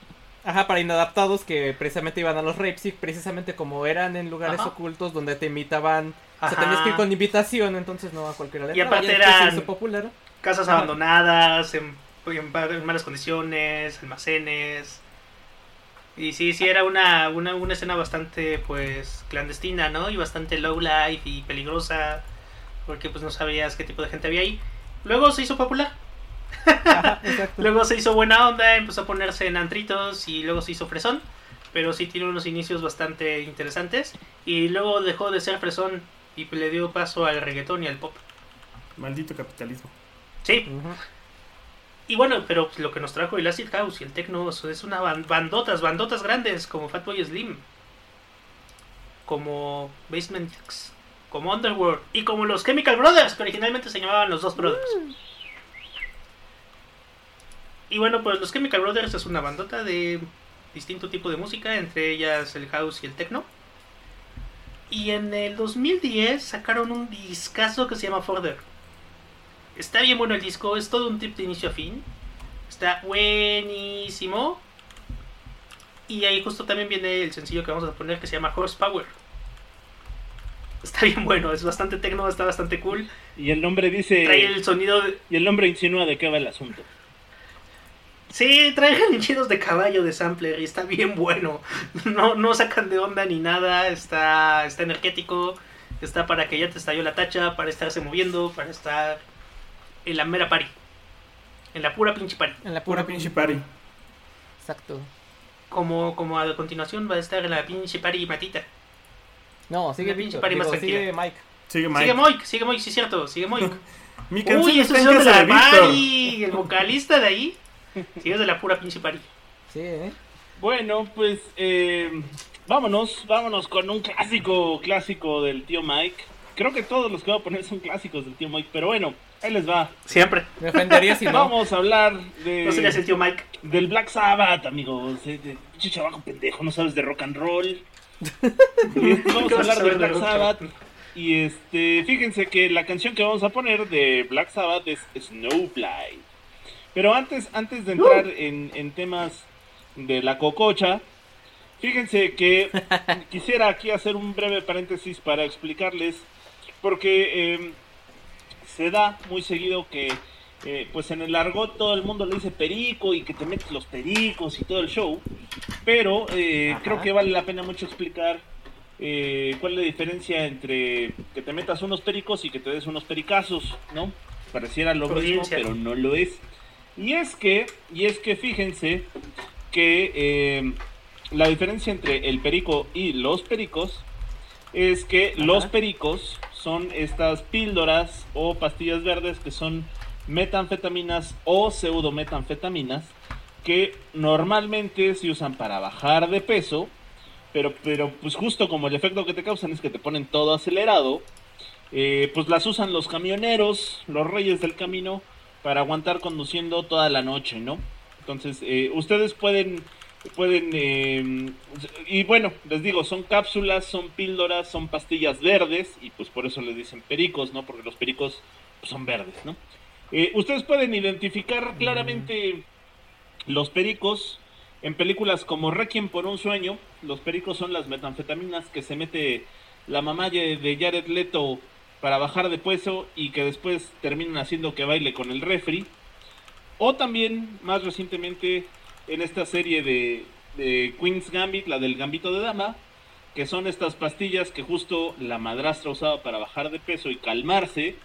Ajá, para inadaptados que precisamente iban a los rapes y precisamente como eran en lugares Ajá. ocultos donde te invitaban, o sea, Ajá. tenías que ir con invitación, entonces no a cualquiera le Y aparte eran- popular. Casas abandonadas, en, en pa- en malas condiciones, almacenes. Y sí, sí, era una, una, una escena bastante, pues, clandestina, ¿no? Y bastante low life y peligrosa, porque pues no sabías qué tipo de gente había ahí. Luego se hizo popular. Ajá. Luego se hizo buena onda, empezó a ponerse en antritos y luego se hizo fresón. Pero sí tiene unos inicios bastante interesantes. Y luego dejó de ser fresón y le dio paso al reggaetón y al pop. Maldito capitalismo. Sí, y bueno, pero lo que nos trajo el Acid House y el Techno es una ban- bandotas, bandotas grandes como Fatboy Slim. Como Basement Jaxx, como Underworld y como los Chemical Brothers, que originalmente se llamaban los dos Brothers. Y bueno, pues los Chemical Brothers es una bandota de distinto tipo de música, entre ellas el house y el techno. Y en el 2010 sacaron un discazo que se llama Further. Está bien bueno el disco, es todo un trip de inicio a fin. Está buenísimo. Y ahí justo también viene el sencillo que vamos a poner que se llama Horsepower. Está bien bueno, es bastante techno, está bastante cool. Y el nombre dice. Trae el sonido de, Y el nombre insinúa de qué va el asunto. Sí, trae relinchidos de caballo de sampler y está bien bueno. No, no sacan de onda ni nada, está, está energético, está para que ya te estalló la tacha, para estarse moviendo, para estar en la mera pari. En la pura pinche pari. En la Pura pura pinche party. Exacto. como, como a continuación va a estar la pinche pari matita. No, sigue Una pinche pari más digo, tranquila. sigue Mike. Sigue Mike. Sigue Moik, sigue Moik, sí es cierto, sigue Moik. Mi canción Uy, en es de la pari, el vocalista de ahí. Sí, es de la pura pinche pari. Sí, ¿eh? Bueno, pues eh, vámonos, vámonos con un clásico, clásico del tío Mike. Creo que todos los que voy a poner son clásicos del tío Mike, pero bueno, ahí les va. Siempre. Me ofendería si no. Vamos a hablar de, No serías el tío Mike. del Black Sabbath, amigos. Pinche pendejo, no sabes de rock and roll. Vamos ¿Qué a hablar de Black? Sabbath. Y este, fíjense que la canción que vamos a poner de Black Sabbath es Snowblind. Pero antes, antes de entrar en, en temas de la cococha, fíjense que quisiera aquí hacer un breve paréntesis para explicarles, porque eh, se da muy seguido que, eh, pues en el argot todo el mundo le dice perico y que te metes los pericos y todo el show, pero eh, creo que vale la pena mucho explicar eh, cuál es la diferencia entre que te metas unos pericos y que te des unos pericazos, ¿no? Pareciera lo mismo, pero no lo es. Y es que, y es que fíjense que eh, la diferencia entre el perico y los pericos es que los pericos son estas píldoras o pastillas verdes que son metanfetaminas o pseudometanfetaminas que normalmente se usan para bajar de peso, pero, pero pues justo como el efecto que te causan es que te ponen todo acelerado, eh, pues las usan los camioneros, los reyes del camino, para aguantar conduciendo toda la noche, ¿no? Entonces, eh, ustedes pueden, pueden, eh, y bueno, les digo, son cápsulas, son píldoras, son pastillas verdes, y pues por eso les dicen pericos, ¿no? Porque los pericos pues, son verdes, ¿no? Eh, ustedes pueden identificar claramente los pericos en películas como Requiem por un sueño. Los pericos son las metanfetaminas que se mete la mamá de de Jared Leto para bajar de peso y que después terminan haciendo que baile con el refri. O también, más recientemente, en esta serie de, Queen's Gambit, la del Gambito de Dama, que son estas pastillas que justo la madrastra usaba para bajar de peso y calmarse,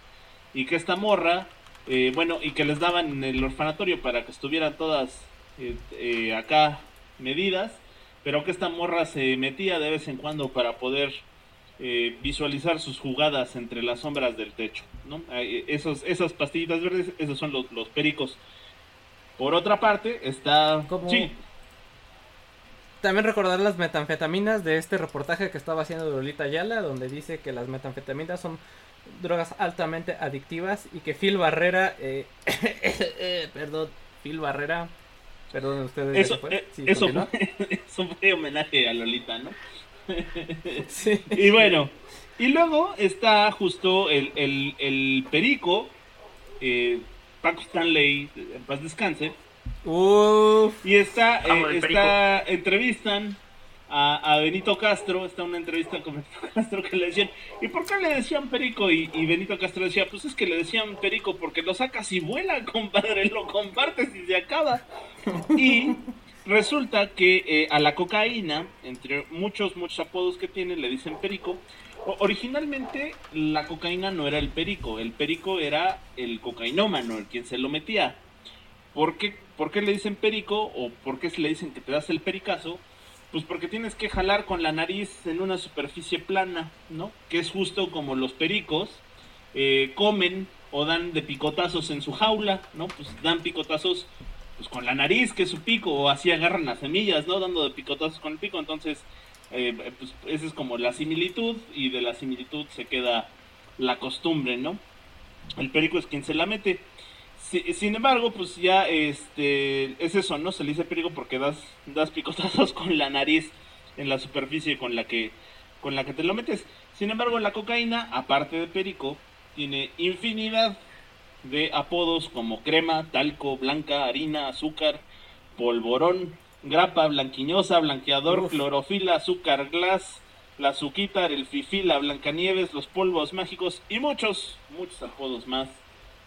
y que esta morra, eh, bueno, y que les daban en el orfanatorio para que estuvieran todas eh, eh, acá medidas, pero que esta morra se metía de vez en cuando para poder visualizar sus jugadas entre las sombras del techo, ¿no? Esos, esas pastillitas verdes, esos son los, los pericos. Por otra parte, está... Como- Sí, También recordar las metanfetaminas de este reportaje que estaba haciendo Lolita Ayala, donde dice que las metanfetaminas son drogas altamente adictivas y que Phil Barrera, eh, perdón, Phil Barrera, perdón ustedes. eh, Sí, eso, continúa. fue, eso fue homenaje a Lolita, ¿no? Sí. Y bueno, y luego está justo el, el, el perico, eh, Paco Stanley, en paz descanse, Uf, y está, eh, está entrevistan a, a Benito Castro, está una entrevista con Benito Castro que le decían, ¿y por qué le decían perico? Y, y Benito Castro decía, pues es que le decían perico porque lo sacas y vuela, compadre, lo compartes y se acaba. Y resulta que eh, a la cocaína, entre muchos, muchos apodos que tiene, le dicen perico. Originalmente la cocaína no era el perico, el perico era el cocainómano, el quien se lo metía. ¿Por qué, ¿Por qué le dicen perico o por qué se le dicen que te das el pericazo? Pues porque tienes que jalar con la nariz en una superficie plana, ¿no? Que es justo como los pericos eh, comen o dan de picotazos en su jaula, ¿no? Pues dan picotazos pues con la nariz, que es su pico, o así agarran las semillas, ¿no? Dando de picotazos con el pico, entonces, eh, pues esa es como la similitud, y de la similitud se queda la costumbre, ¿no? El perico es quien se la mete. Si- sin embargo, pues ya este es eso, ¿no? Se le dice perico porque das, das picotazos con la nariz en la superficie con la que con la que te lo metes. Sin embargo, la cocaína, aparte de perico, tiene infinidad de apodos como crema, talco, blanca, harina, azúcar, polvorón, grapa, blanquiñosa, blanqueador, Uf. clorofila, azúcar glass, la azuquitar, el fifí, la blancanieves, los polvos mágicos y muchos, muchos apodos más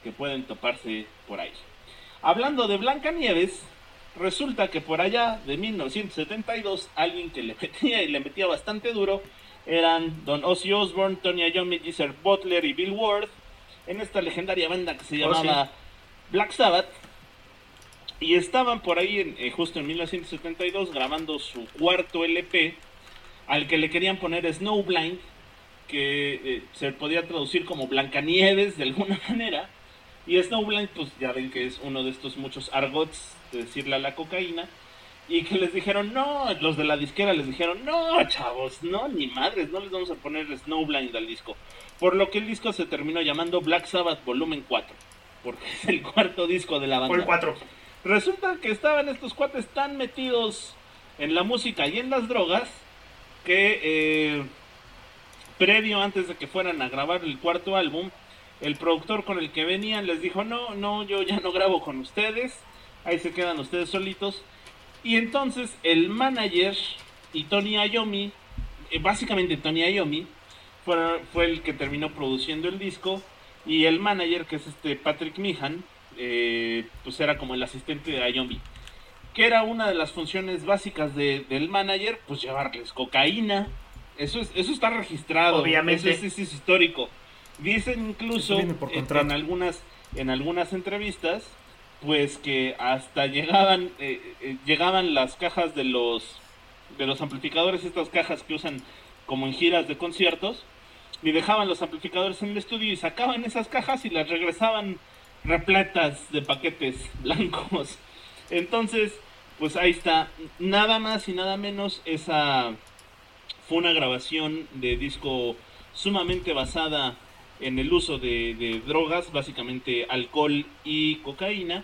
que pueden toparse por ahí. Hablando de Blancanieves, resulta que por allá de 1972 alguien que le metía y le metía bastante duro eran Don Ozzy Osbourne, Tony Iommi, Geezer Butler y Bill Ward en esta legendaria banda que se Oh, llamaba Black Sabbath. Y estaban por ahí, en, eh, justo en 1972, grabando su cuarto LP, al que le querían poner Snowblind, que eh, se podía traducir como Blancanieves de alguna manera. Y Snowblind, pues ya ven que es uno de estos muchos argots de decirle a la cocaína. Y que les dijeron, no, los de la disquera les dijeron, no, chavos, no, ni madres, no les vamos a poner Snowblind al disco. Por lo que el disco se terminó llamando Black Sabbath Volumen 4, porque es el cuarto disco de la banda. Por el 4. Resulta que estaban estos cuates tan metidos en la música y en las drogas que eh, previo antes de que fueran a grabar el cuarto álbum, el productor con el que venían les dijo, no, no, yo ya no grabo con ustedes, ahí se quedan ustedes solitos. Y entonces el manager y Tony Iommi, eh, básicamente Tony Iommi, fue, fue el que terminó produciendo el disco y el manager, que es este Patrick Meehan, eh, pues era como el asistente de Iommi. Que era una de las funciones básicas de- del manager, pues llevarles cocaína. Eso, es, eso está registrado. Obviamente. Eso es, histórico. Dicen incluso por en, en algunas, en algunas entrevistas, pues que hasta llegaban, eh, eh, llegaban las cajas de los, de los amplificadores, estas cajas que usan como en giras de conciertos, y dejaban los amplificadores en el estudio y sacaban esas cajas y las regresaban repletas de paquetes blancos. Entonces, pues ahí está, nada más y nada menos, esa fue una grabación de disco sumamente basada en el uso de, drogas, básicamente alcohol y cocaína,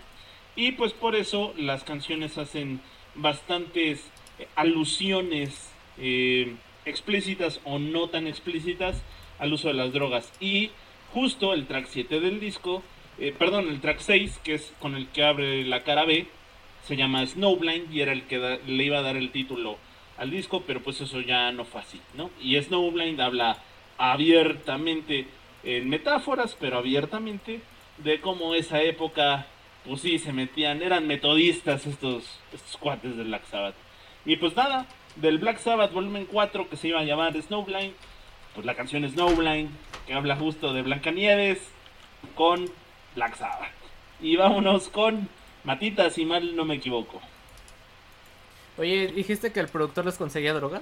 y pues por eso las canciones hacen bastantes alusiones eh, explícitas o no tan explícitas al uso de las drogas. Y justo el track 7 del disco, eh, perdón, el track 6, que es con el que abre la cara B, se llama Snowblind y era el que le iba a dar el título al disco, pero pues eso ya no fue así, ¿no? Y Snowblind habla abiertamente, en metáforas, pero abiertamente, de cómo esa época, pues sí, se metían, eran metodistas estos, estos cuates del Black Sabbath. Y pues nada, del Black Sabbath volumen 4 que se iba a llamar Snowblind, pues la canción Snowblind, que habla justo de Blancanieves con Black Sabbath. Y vámonos con Matita, si mal no me equivoco. Oye, dijiste que el productor les conseguía droga.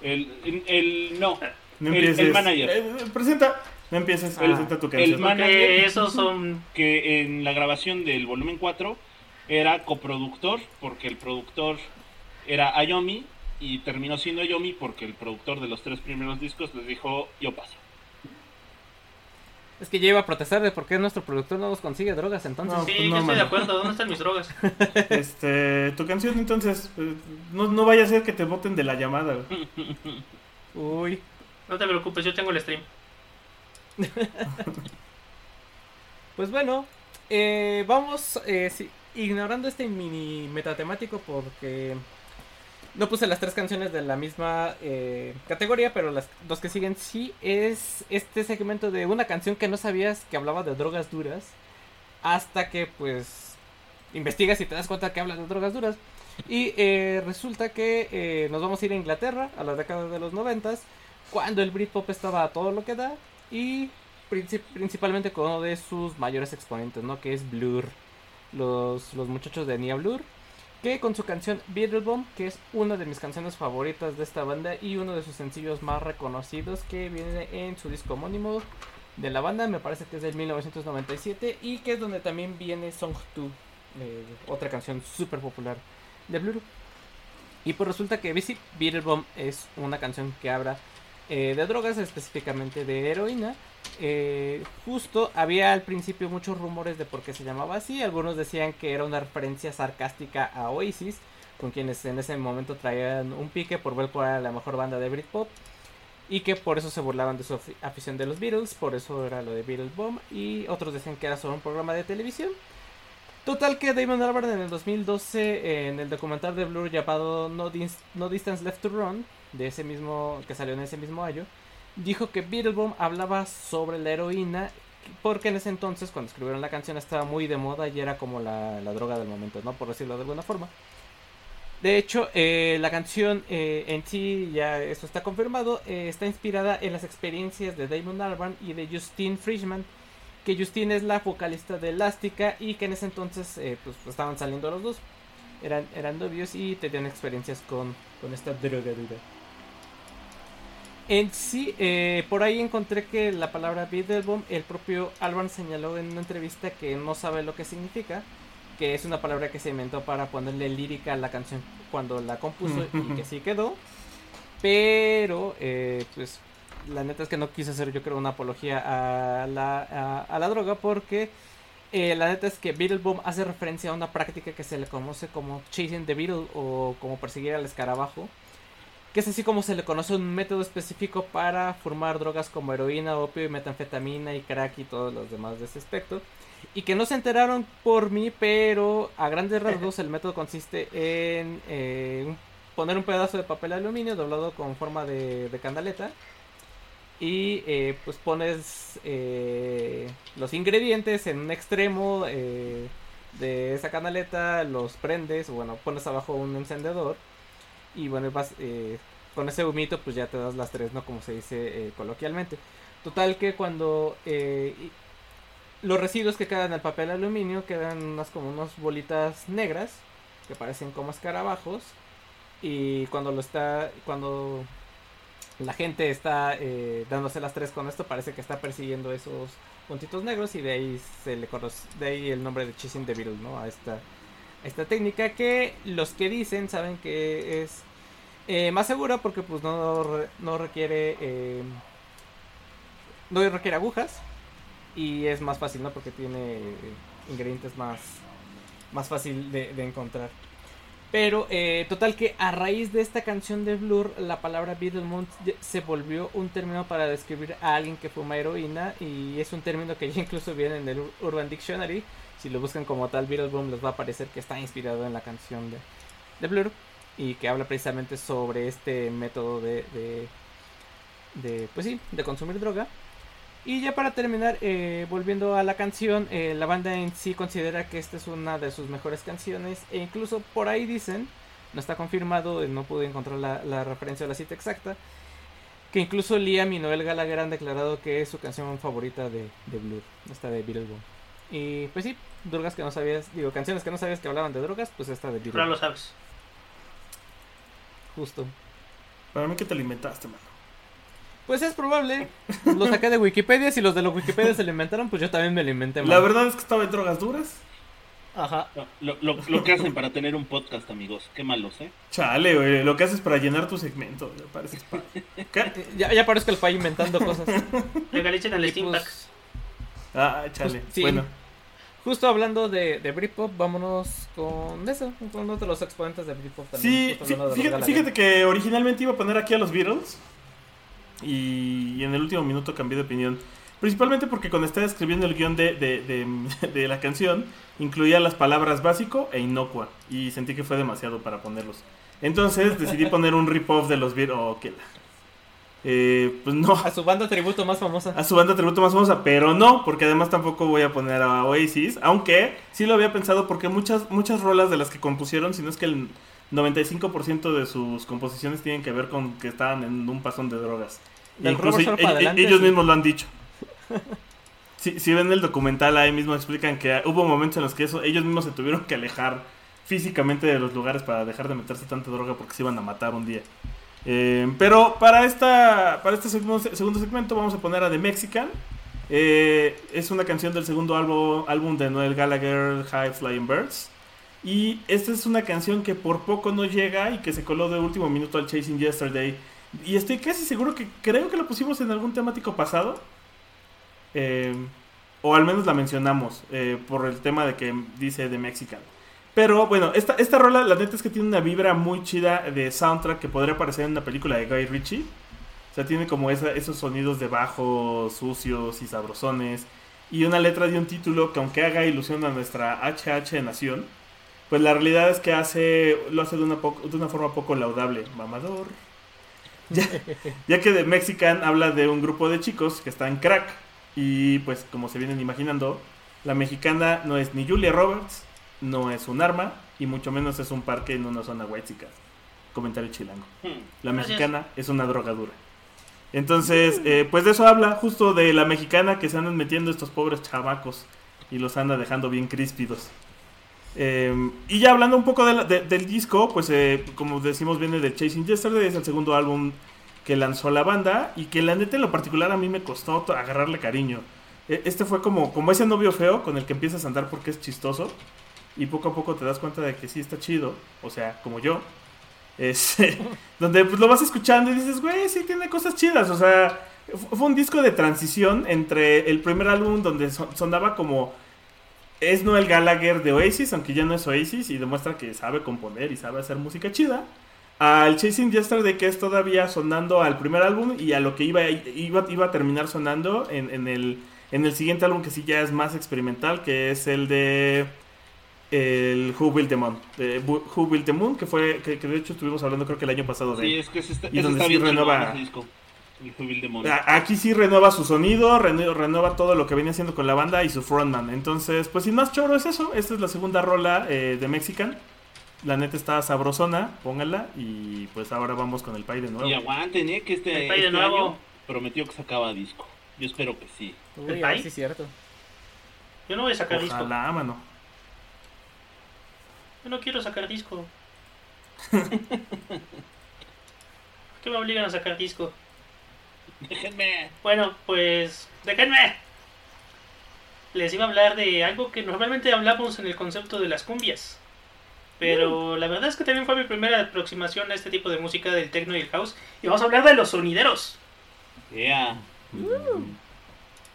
El, el, el- no, No El- el manager. Eh, presenta. No empieces. Ah, presenta tu el canción. man- Porque esos son. que en la grabación del volumen 4 era coproductor, porque el productor era Ayomi y terminó siendo Ayomi porque el productor de los tres primeros discos les dijo, yo paso. Es que yo iba a protestar de por qué nuestro productor no nos consigue drogas entonces. No. Sí, pues yo estoy de acuerdo. ¿Dónde están mis drogas? Este, tu canción entonces. eh, No, no vaya a ser que te voten de la llamada. Uy. No te preocupes, yo tengo el stream. Pues bueno, eh, vamos eh, sí, ignorando este mini metatemático porque no puse las tres canciones de la misma eh, categoría, pero las dos que siguen sí es este segmento de una canción que no sabías que hablaba de drogas duras hasta que pues investigas y te das cuenta que habla de drogas duras. Y eh, resulta que eh, nos vamos a ir a Inglaterra a la década de los noventas cuando el Britpop estaba a todo lo que da y princip- principalmente con uno de sus mayores exponentes, ¿no? Que es Blur. Los, los muchachos de Nia Blur. Que con su canción Beetlebomb, que es una de mis canciones favoritas de esta banda y uno de sus sencillos más reconocidos que viene en su disco homónimo de la banda, me parece que es del 1997 y que es donde también viene Song 2, eh, otra canción súper popular de Blur. Y pues resulta que Busy Beetlebomb es una canción que habla eh, de drogas, específicamente de heroína. Eh, justo había al principio muchos rumores de por qué se llamaba así. Algunos decían que era una referencia sarcástica a Oasis, con quienes en ese momento traían un pique por ver cuál era la mejor banda de Britpop. Y que por eso se burlaban de su afi- afición de los Beatles, por eso era lo de Beatles Bomb. Y otros decían que era solo un programa de televisión. Total que Damon Albarn en el 2012 en el documental de Blur llamado No Distance Left to Run, de ese mismo que salió en ese mismo año, dijo que Beetlebomb hablaba sobre la heroína porque en ese entonces cuando escribieron la canción estaba muy de moda y era como la, la droga del momento, ¿no? Por decirlo de alguna forma. De hecho, eh, la canción eh, en sí, ya eso está confirmado, eh, está inspirada en las experiencias de Damon Albarn y de Justine Frischman, que Justine es la vocalista de Elástica y que en ese entonces pues estaban saliendo los dos. Eran, eran novios y tenían experiencias con, con esta drogadura. En sí, eh, por ahí encontré que la palabra Beetlebomb, el propio Alban señaló en una entrevista que no sabe lo que significa, que es una palabra que se inventó para ponerle lírica a la canción cuando la compuso y que sí quedó. Pero, eh, pues, la neta es que no quise hacer yo creo una apología a la, a, a la droga porque eh, la neta es que Beetlebomb hace referencia a una práctica que se le conoce como chasing the beetle o como perseguir al escarabajo que es así como se le conoce un método específico para formar drogas como heroína, opio y metanfetamina y crack y todos los demás de ese aspecto. Y que no se enteraron por mí, pero a grandes rasgos el método consiste en eh, poner un pedazo de papel aluminio doblado con forma de, de canaleta. Y eh, pues pones eh, los ingredientes en un extremo de esa canaleta, los prendes, bueno, pones abajo un encendedor y bueno, vas eh, con ese humito pues ya te das las tres, ¿no? Como se dice eh, coloquialmente. Total que cuando eh, los residuos que quedan el papel aluminio quedan unas como unas bolitas negras que parecen como escarabajos y cuando lo está cuando la gente está eh, dándose las tres con esto parece que está persiguiendo esos puntitos negros y de ahí se le conoce de ahí el nombre de chasing the beetle, ¿no? A esta esta técnica que los que dicen saben que es eh, más segura porque pues no, no requiere eh, no requiere agujas y es más fácil no porque tiene eh, ingredientes más más fácil de, encontrar. Pero total que a raíz de esta canción de Blur la palabra Beetlemoon ya- se volvió un término para describir a alguien que fuma heroína y es un término que ya incluso viene en el Ur- Urban Dictionary si lo buscan como tal Beetlebum les va a parecer que está inspirado en la canción de, Blur y que habla precisamente sobre este método de, de, pues sí, de consumir droga. Y ya para terminar, eh, volviendo a la canción, eh, la banda en sí considera que esta es una de sus mejores canciones e incluso por ahí dicen, no está confirmado, eh, no pude encontrar la, referencia o la cita exacta, que incluso Liam y Noel Gallagher han declarado que es su canción favorita de, Blur, esta de Beetlebum. Y pues sí, drogas que no sabías, digo, canciones que no sabías que hablaban de drogas, pues esta de Beetlebum. lo sabes. Justo. Para mí que te alimentaste, mano. Pues es probable. Lo saqué de Wikipedia. Si los de los Wikipedia se lo inventaron, pues yo también me lo inventé. La man. verdad es que estaba en drogas duras. Ajá. No, lo, lo- lo que hacen para tener un podcast, amigos. Qué malos, ¿eh? Chale, güey. Lo que haces para llenar tu segmento. Me parece Ya, ya parezco el país inventando cosas. Legalicen al Steam pues. Ah, chale. Sí. Bueno. Justo hablando de, de Britpop, vámonos con eso. Con uno de los exponentes de Britpop también. Sí, fíjate, que originalmente iba a poner aquí a los Beatles. Y en el último minuto cambié de opinión. Principalmente porque cuando estaba escribiendo el guion de, de, de- de la canción, incluía las palabras básico e inocua. Y sentí que fue demasiado para ponerlos. Entonces decidí poner un rip-off de los Beatles. Oh, la- Eh, pues no. A su banda tributo más famosa. A su banda tributo más famosa, pero no, porque además tampoco voy a poner a Oasis, aunque sí lo había pensado porque muchas muchas rolas de las que compusieron, si no es que el 95% de sus composiciones tienen que ver con que estaban en un pasón de drogas. Incluso adelante, ellos sí. mismos lo han dicho. Si, si ven el documental, ahí mismo explican que hubo momentos en los que eso, ellos mismos se tuvieron que alejar físicamente de los lugares para dejar de meterse tanta droga porque se iban a matar un día. Eh, pero para esta para este segundo, segmento vamos a poner a The Mexican. Eh, es una canción del segundo álbum, álbum de Noel Gallagher, High Flying Birds. Y esta es una canción que por poco no llega y que se coló de último minuto al Chasing Yesterday. Y estoy casi seguro que creo que lo pusimos en algún temático pasado. Eh, o al menos la mencionamos por el tema de que dice The Mexican. Pero bueno, esta, esta rola la neta es que tiene una vibra muy chida de soundtrack que podría aparecer en una película de Guy Ritchie. O sea, tiene como esa- esos sonidos de bajo sucios y sabrosones. Y una letra de un título que aunque haga ilusión a nuestra HH Nación, pues la realidad es que hace lo hace de una, poco- de una forma poco laudable. Mamador. Ya, ya que The Mexican habla de un grupo de chicos que están crack. Y pues como se vienen imaginando, la mexicana no es ni Julia Roberts, no es un arma y mucho menos es un parque en una zona white Comentario chilango. Hmm. La mexicana es una drogadura. Entonces, eh, pues de eso habla, justo de la mexicana que se andan metiendo estos pobres chamacos y los anda dejando bien críspidos. Eh, y ya hablando un poco de la- de- del disco, pues eh, como decimos viene de Chasing Yesterday, es el segundo álbum que lanzó la banda y que la neta en lo particular a mí me costó agarrarle cariño. E- Este fue como, como ese novio feo con el que empiezas a andar porque es chistoso y poco a poco te das cuenta de que sí está chido, o sea, como yo. Es, donde pues, lo vas escuchando y dices, güey, sí tiene cosas chidas, o sea, fu- fue un disco de transición entre el primer álbum donde so- sonaba como es Noel Gallagher de Oasis, aunque ya no es Oasis y demuestra que sabe componer y sabe hacer música chida. Al Chasing Yesterday que es todavía sonando al primer álbum y a lo que iba, iba, iba a terminar sonando en, en el, en el siguiente álbum que sí ya es más experimental, que es el de el Who Built the Moon, Who Built the Moon, que fue que, que de hecho estuvimos hablando creo que el año pasado de Sí, él. es que se está, Y ese donde está sí chingón ese disco. El Jubil Demon. A- Aquí sí renueva su sonido, renu- renueva todo lo que venía haciendo con la banda y su frontman. Entonces, pues sin más choro es eso. Esta es la segunda rola eh, de Mexican. La neta está sabrosona, póngala. Y pues ahora vamos con el pay de nuevo. Y aguanten, ¿eh? Que este, El de este nuevo. año prometió que sacaba disco. Yo espero que sí. Uy, ¿El Pai? si es cierto. Yo no voy a sacar disco. Ojalá, mano. Yo no quiero sacar disco. ¿Por qué me obligan a sacar disco? Déjenme. Bueno, pues déjenme. Les iba a hablar de algo que normalmente hablamos en el concepto de las cumbias. Pero la verdad es que también fue mi primera aproximación a este tipo de música del techno y el house. Y vamos a hablar de los sonideros. Yeah.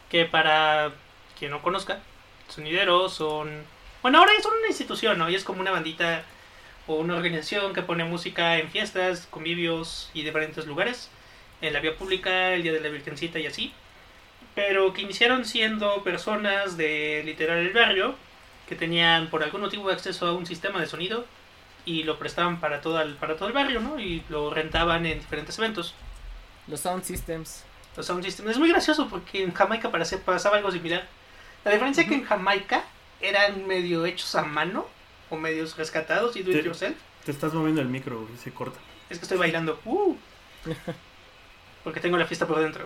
Que para quien no conozca, sonideros son... Bueno, ahora son una institución, ¿no? Y es como una bandita o una organización que pone música en fiestas, convivios y diferentes lugares. En la vía pública, el Día de la Virgencita y así. Pero que iniciaron siendo personas de literal el barrio que tenían por algún motivo acceso a un sistema de sonido y lo prestaban para todo el, para todo el barrio, ¿no? Y lo rentaban en diferentes eventos. Los sound systems. Los sound systems. Es muy gracioso porque en Jamaica parece, pasaba algo similar. La diferencia es que en Jamaica eran medio hechos a mano o medios rescatados y do it Sí. yourself. Te estás moviendo el micro, se corta. Es que estoy bailando. ¡Uh! porque tengo la fiesta por dentro.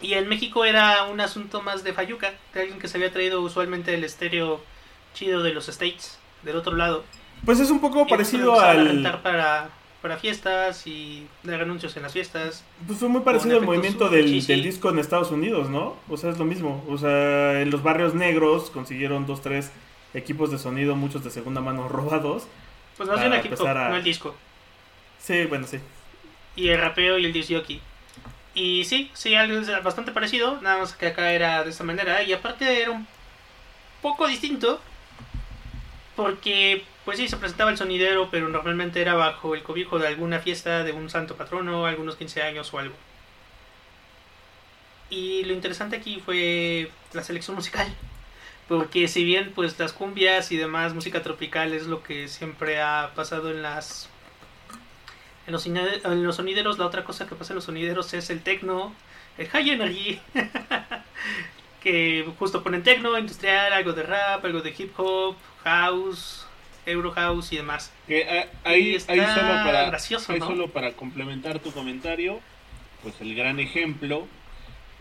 Y en México era un asunto más de Fayuca, de alguien que se había traído usualmente el estéreo chido de los States, del otro lado. Pues es un poco Y parecido al. rentar para, para fiestas y dar anuncios en las fiestas. Pues fue muy parecido al movimiento del, del disco en Estados Unidos, ¿no? O sea, es lo mismo. O sea, en los barrios negros consiguieron dos, tres equipos de sonido, muchos de segunda mano robados. Pues más bien empezar a- no el disco. Sí, bueno, sí. y el rapeo y el disc jockey. Y sí, sí, algo bastante parecido, nada más que acá era de esta manera. Y aparte era un poco distinto, porque pues sí, se presentaba el sonidero, pero normalmente era bajo el cobijo de alguna fiesta de un santo patrono, algunos 15 años o algo. Y lo interesante aquí fue la selección musical. Porque si bien pues las cumbias y demás música tropical es lo que siempre ha pasado en las en los, los sonideros, la otra cosa que pasa en los sonideros es el techno, el high energy, que justo ponen techno, industrial, algo de rap, algo de hip hop, house, euro house y demás. Que, Y ahí, está ahí solo para gracioso, ahí ¿no? solo para complementar tu comentario, pues el gran ejemplo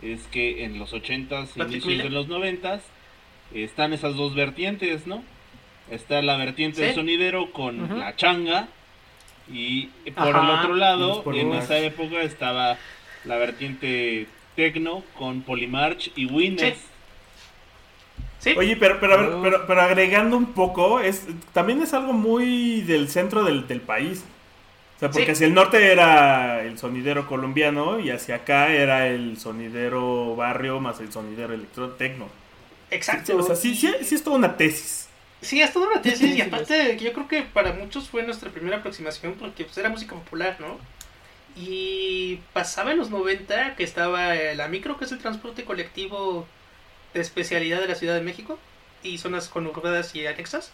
es que en los 80s, Patrick inicios Miller. de los 90s, están esas dos vertientes, ¿no? Está la vertiente del sonidero con la changa y por Ajá. el otro lado, en esa época estaba la vertiente tecno con Polymarch y Winners. ¿Sí? Oye, pero, pero, a ver, Oh. pero, pero agregando un poco, es también es algo muy del centro del, del país. O sea, porque Sí. hacia el norte era el sonidero colombiano y hacia acá era el sonidero barrio más el sonidero electro tecno. Exacto. O sea, sí, sí, sí es toda una tesis. Sí, es toda una tesis Sí, y sí, aparte yo creo que para muchos fue nuestra primera aproximación porque pues, era música popular, ¿no? Y pasaba en los 90 que estaba la micro, que es el transporte colectivo de especialidad de la Ciudad de México y zonas conurbadas y anexas,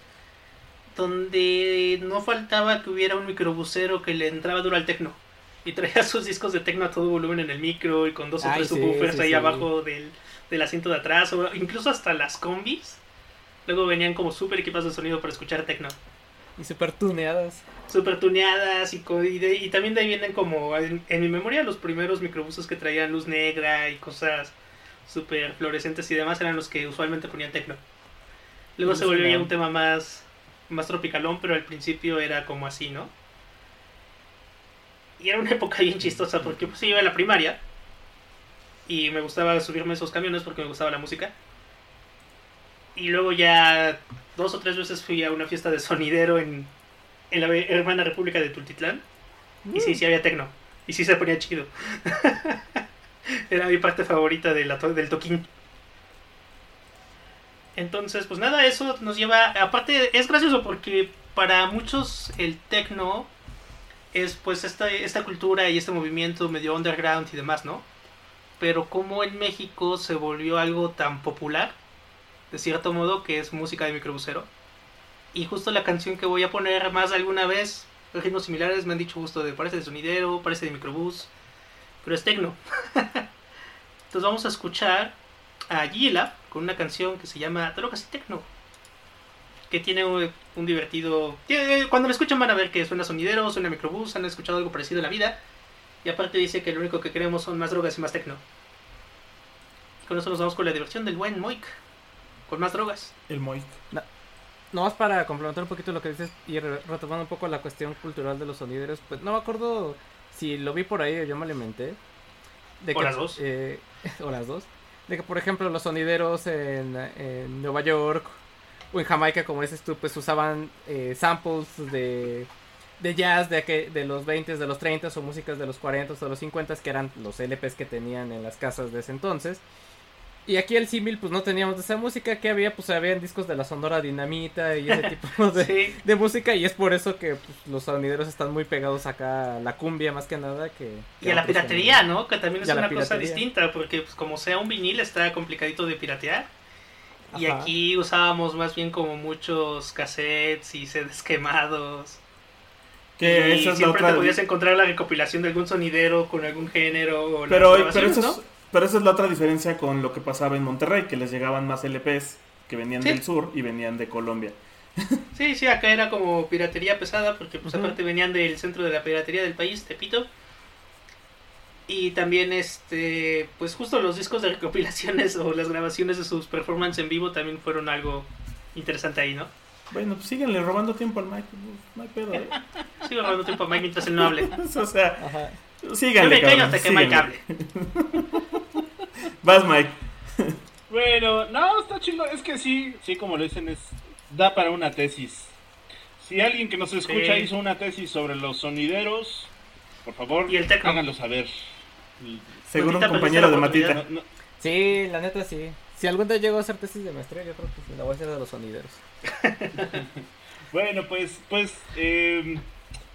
donde no faltaba que hubiera un microbusero que le entraba duro al tecno y traía sus discos de tecno a todo volumen en el micro y con dos o Ay, tres sí, subwoofers sí, ahí sí. abajo del, del asiento de atrás o incluso hasta las combis Luego venían como súper equipados de sonido para escuchar techno. Y super tuneadas. Super tuneadas y, y, de- y también de ahí vienen como en, en mi memoria los primeros microbuses que traían luz negra y cosas super fluorescentes y demás eran los que usualmente ponían tecno. Luego se volvió ya un tema más, más tropicalón, pero al principio era como así, ¿no? Y era una época bien chistosa porque pues iba a la primaria y me gustaba subirme a esos camiones porque me gustaba la música. Y luego ya dos o tres veces fui a una fiesta de sonidero en, en la hermana república de Tultitlán. Y sí, sí había tecno. Y sí se ponía chido. Era mi parte favorita de la to- del toquín. Entonces, pues nada, eso nos lleva... Aparte, es gracioso porque para muchos el tecno es pues esta, esta cultura y este movimiento medio underground y demás, ¿no? Pero como en México se volvió algo tan popular, de cierto modo, que es música de microbusero. Y justo la canción que voy a poner más de alguna vez, ritmos similares, me han dicho justo de parece de sonidero, parece de microbús, pero es tecno. Entonces vamos a escuchar a Gila con una canción que se llama Drogas y Tecno. Que tiene un, un divertido... tiene- cuando la escuchan van a ver que suena sonidero, suena microbús, han escuchado algo parecido en la vida. Y aparte dice que lo único que queremos son más drogas y más tecno. Y con eso nos vamos con la diversión del buen Moik. Con más drogas. El Moik. Nomás para complementar un poquito lo que dices y re- retomando un poco la cuestión cultural de los sonideros, pues no me acuerdo si lo vi por ahí o yo me lo inventé. De O las dos. eh, o las dos. De que, por ejemplo, los sonideros en, en Nueva York o en Jamaica, como dices tú, pues usaban eh, samples de, de jazz de, aquel- de los 20s, de los 30s o músicas de los 40s o los 50s, que eran los LPs que tenían en las casas de ese entonces. Y aquí el símil, pues no teníamos de esa música que había, pues habían discos de la Sonora Dinamita y ese tipo de, Sí. de música. Y es por eso que pues, los sonideros están muy pegados acá a la cumbia más que nada que... que Y a la piratería. ¿no? Que también es una cosa distinta, porque pues, como sea un vinil está complicadito de piratear. Y Ajá. aquí usábamos más bien como muchos cassettes y CDs quemados. Que y siempre otra. te podías encontrar la recopilación de algún sonidero con algún género o las Pero, pero, eso ¿no? Pero esa es la otra diferencia con lo que pasaba en Monterrey, que les llegaban más LPs que venían Sí. del sur y venían de Colombia. Sí, sí, acá era como piratería pesada porque pues Ujú. aparte venían del centro de la piratería del país, Tepito. Y también este, pues justo los discos de recopilaciones o las grabaciones de sus performances en vivo también fueron algo interesante ahí, ¿no? Bueno, pues síganle robando tiempo al Mike. pues, No hay pedo, ¿eh? Sigo robando tiempo a Mike mientras él no hable. o sea, Ajá. Yo síganle, me cabrón, hasta que Mike síganle. hable. Vas, Mike. Bueno, no, está chido. Es que sí, sí, como lo dicen, es da para una tesis. Si alguien que nos escucha Sí. hizo una tesis sobre los sonideros, por favor, Y el háganlo saber. Seguro un compañero de Matita. no- no- Sí, la neta sí. Si algún día llego a hacer tesis de maestría, yo creo que la voy a hacer de los sonideros. Bueno, pues, pues, eh,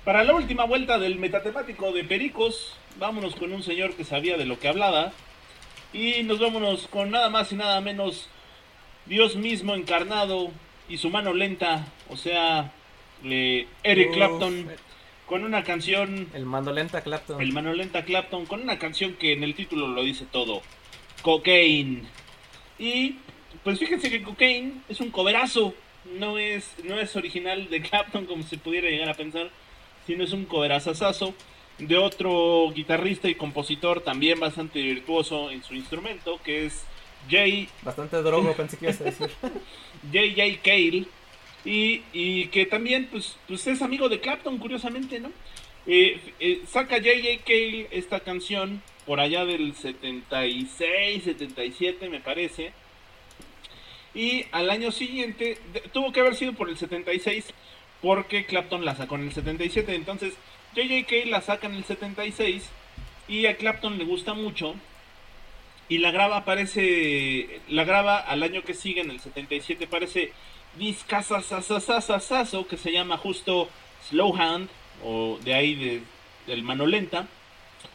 para la última vuelta del metatemático de Pericos, vámonos con un señor que sabía de lo que hablaba. Y nos vámonos con nada más y nada menos Dios mismo encarnado y su mano lenta, o sea, eh, Eric Uf, Clapton, con una canción, El mandolenta Clapton. el mano lenta Clapton, con una canción que en el título lo dice todo, Cocaine. Y pues fíjense que Cocaine es un coverazo, no es, no es original de Clapton como se pudiera llegar a pensar, sino es un coverazazazo de otro guitarrista y compositor también bastante virtuoso en su instrumento, que es Jay Bastante drogo, pensé que ibas a decir. J.J. Cale y, y que también pues, pues es amigo de Clapton curiosamente no Eh, eh, saca J.J. Cale esta canción por allá del 76 77 me parece y al año siguiente de- tuvo que haber sido por el 76 porque Clapton la sacó en el 77 entonces J.J. Cale la saca en el 76 y a Clapton le gusta mucho y la graba parece la graba al año que sigue en el 77 parece discasasasasasasaso que se llama justo Slow Hand o de ahí de, del mano lenta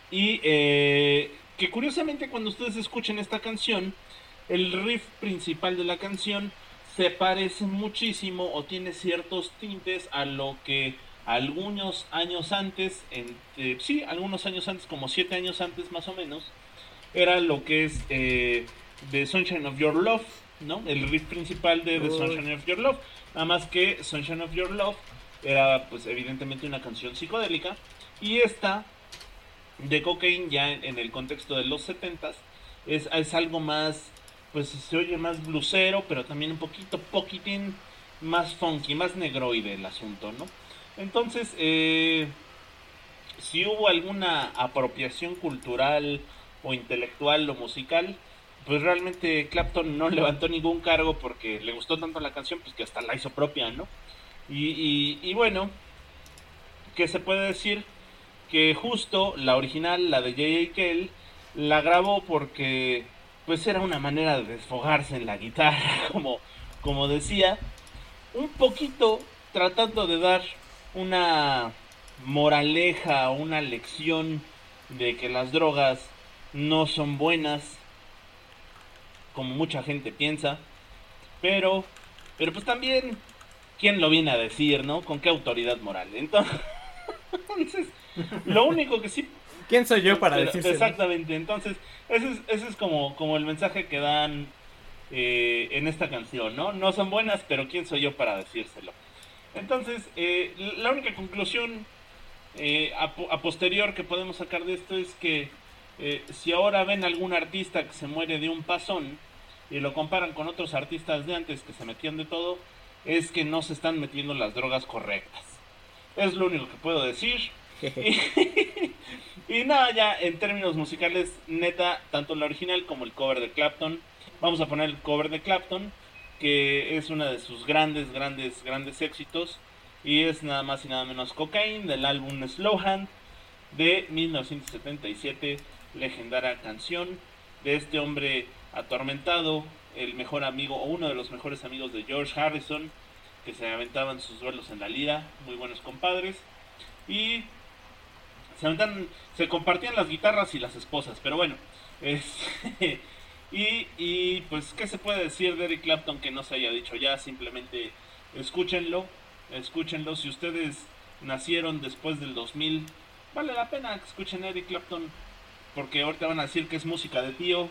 y que curiosamente cuando ustedes escuchen esta canción el riff principal de la canción se parece muchísimo o tiene ciertos tintes a lo que algunos años antes, eh, sí, algunos años antes, como siete años antes más o menos, era lo que es eh, The Sunshine of Your Love, ¿no? El riff principal de The. Sunshine of Your Love. Nada más que Sunshine of Your Love era pues evidentemente una canción psicodélica. Y esta de Cocaine ya en, en el contexto de los 70 es, es algo más, pues se oye más blusero, pero también un poquito, poquitín más funky, más negroide el asunto, ¿no? Entonces, eh, si hubo alguna apropiación cultural o intelectual o musical, pues realmente Clapton no levantó ningún cargo porque le gustó tanto la canción, pues que hasta la hizo propia, ¿no? Y, bueno, ¿qué se puede decir? Que justo la original, la de J.A. Kell, la grabó porque pues era una manera de desfogarse en la guitarra, como, como decía, un poquito tratando de dar una moraleja, una lección de que las drogas no son buenas, como mucha gente piensa, pero, pero pues también, ¿quién lo viene a decir, no? ¿Con qué autoridad moral? Entonces, lo único que sí... ¿Quién soy yo para decir Exactamente, entonces, ese es, ese es como, como el mensaje que dan eh, en esta canción, ¿no? No son buenas, pero ¿quién soy yo para decírselo? Entonces, eh, la única conclusión eh, a, a, posterior que podemos sacar de esto es que eh, si ahora ven algún artista que se muere de un pasón y lo comparan con otros artistas de antes que se metían de todo, es que no se están metiendo las drogas correctas. Es lo único que puedo decir. y, y nada, ya en términos musicales, neta, tanto la original como el cover de Clapton. Vamos a poner el cover de Clapton, que es una de sus grandes, grandes, grandes éxitos. Y es nada más y nada menos Cocaine del álbum Slow Hand de 1977, legendaria canción de este hombre atormentado, el mejor amigo o uno de los mejores amigos de George Harrison, que se aventaban sus duelos en la lira, muy buenos compadres. Y se, aventan, se compartían las guitarras y las esposas, pero bueno. Es, y, pues, ¿qué se puede decir de Eric Clapton que no se haya dicho ya? Simplemente escúchenlo, escúchenlo. Si ustedes nacieron después del 2000, vale la pena que escuchen a Eric Clapton, porque ahorita van a decir que es música de tío,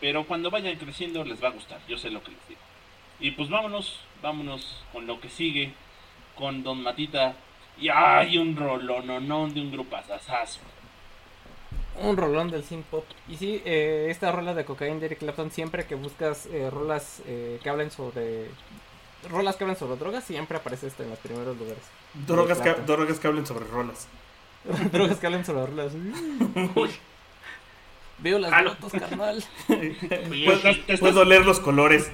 pero cuando vayan creciendo les va a gustar, yo sé lo que les digo. Y pues vámonos, vámonos con lo que sigue, con Don Matita. Y hay un no, de un grupo asasazo. Un rolón del synth pop. Y sí, eh, esta rola de cocaína de Eric Clapton, siempre que buscas eh, rolas eh, que hablen sobre. Rolas que hablan sobre drogas, siempre aparece esta en los primeros lugares. Drogas que, drogas que hablen sobre rolas. drogas que hablen sobre rolas. Uy. Veo las fotos, carnal. Puedo, estás, puedo los colores.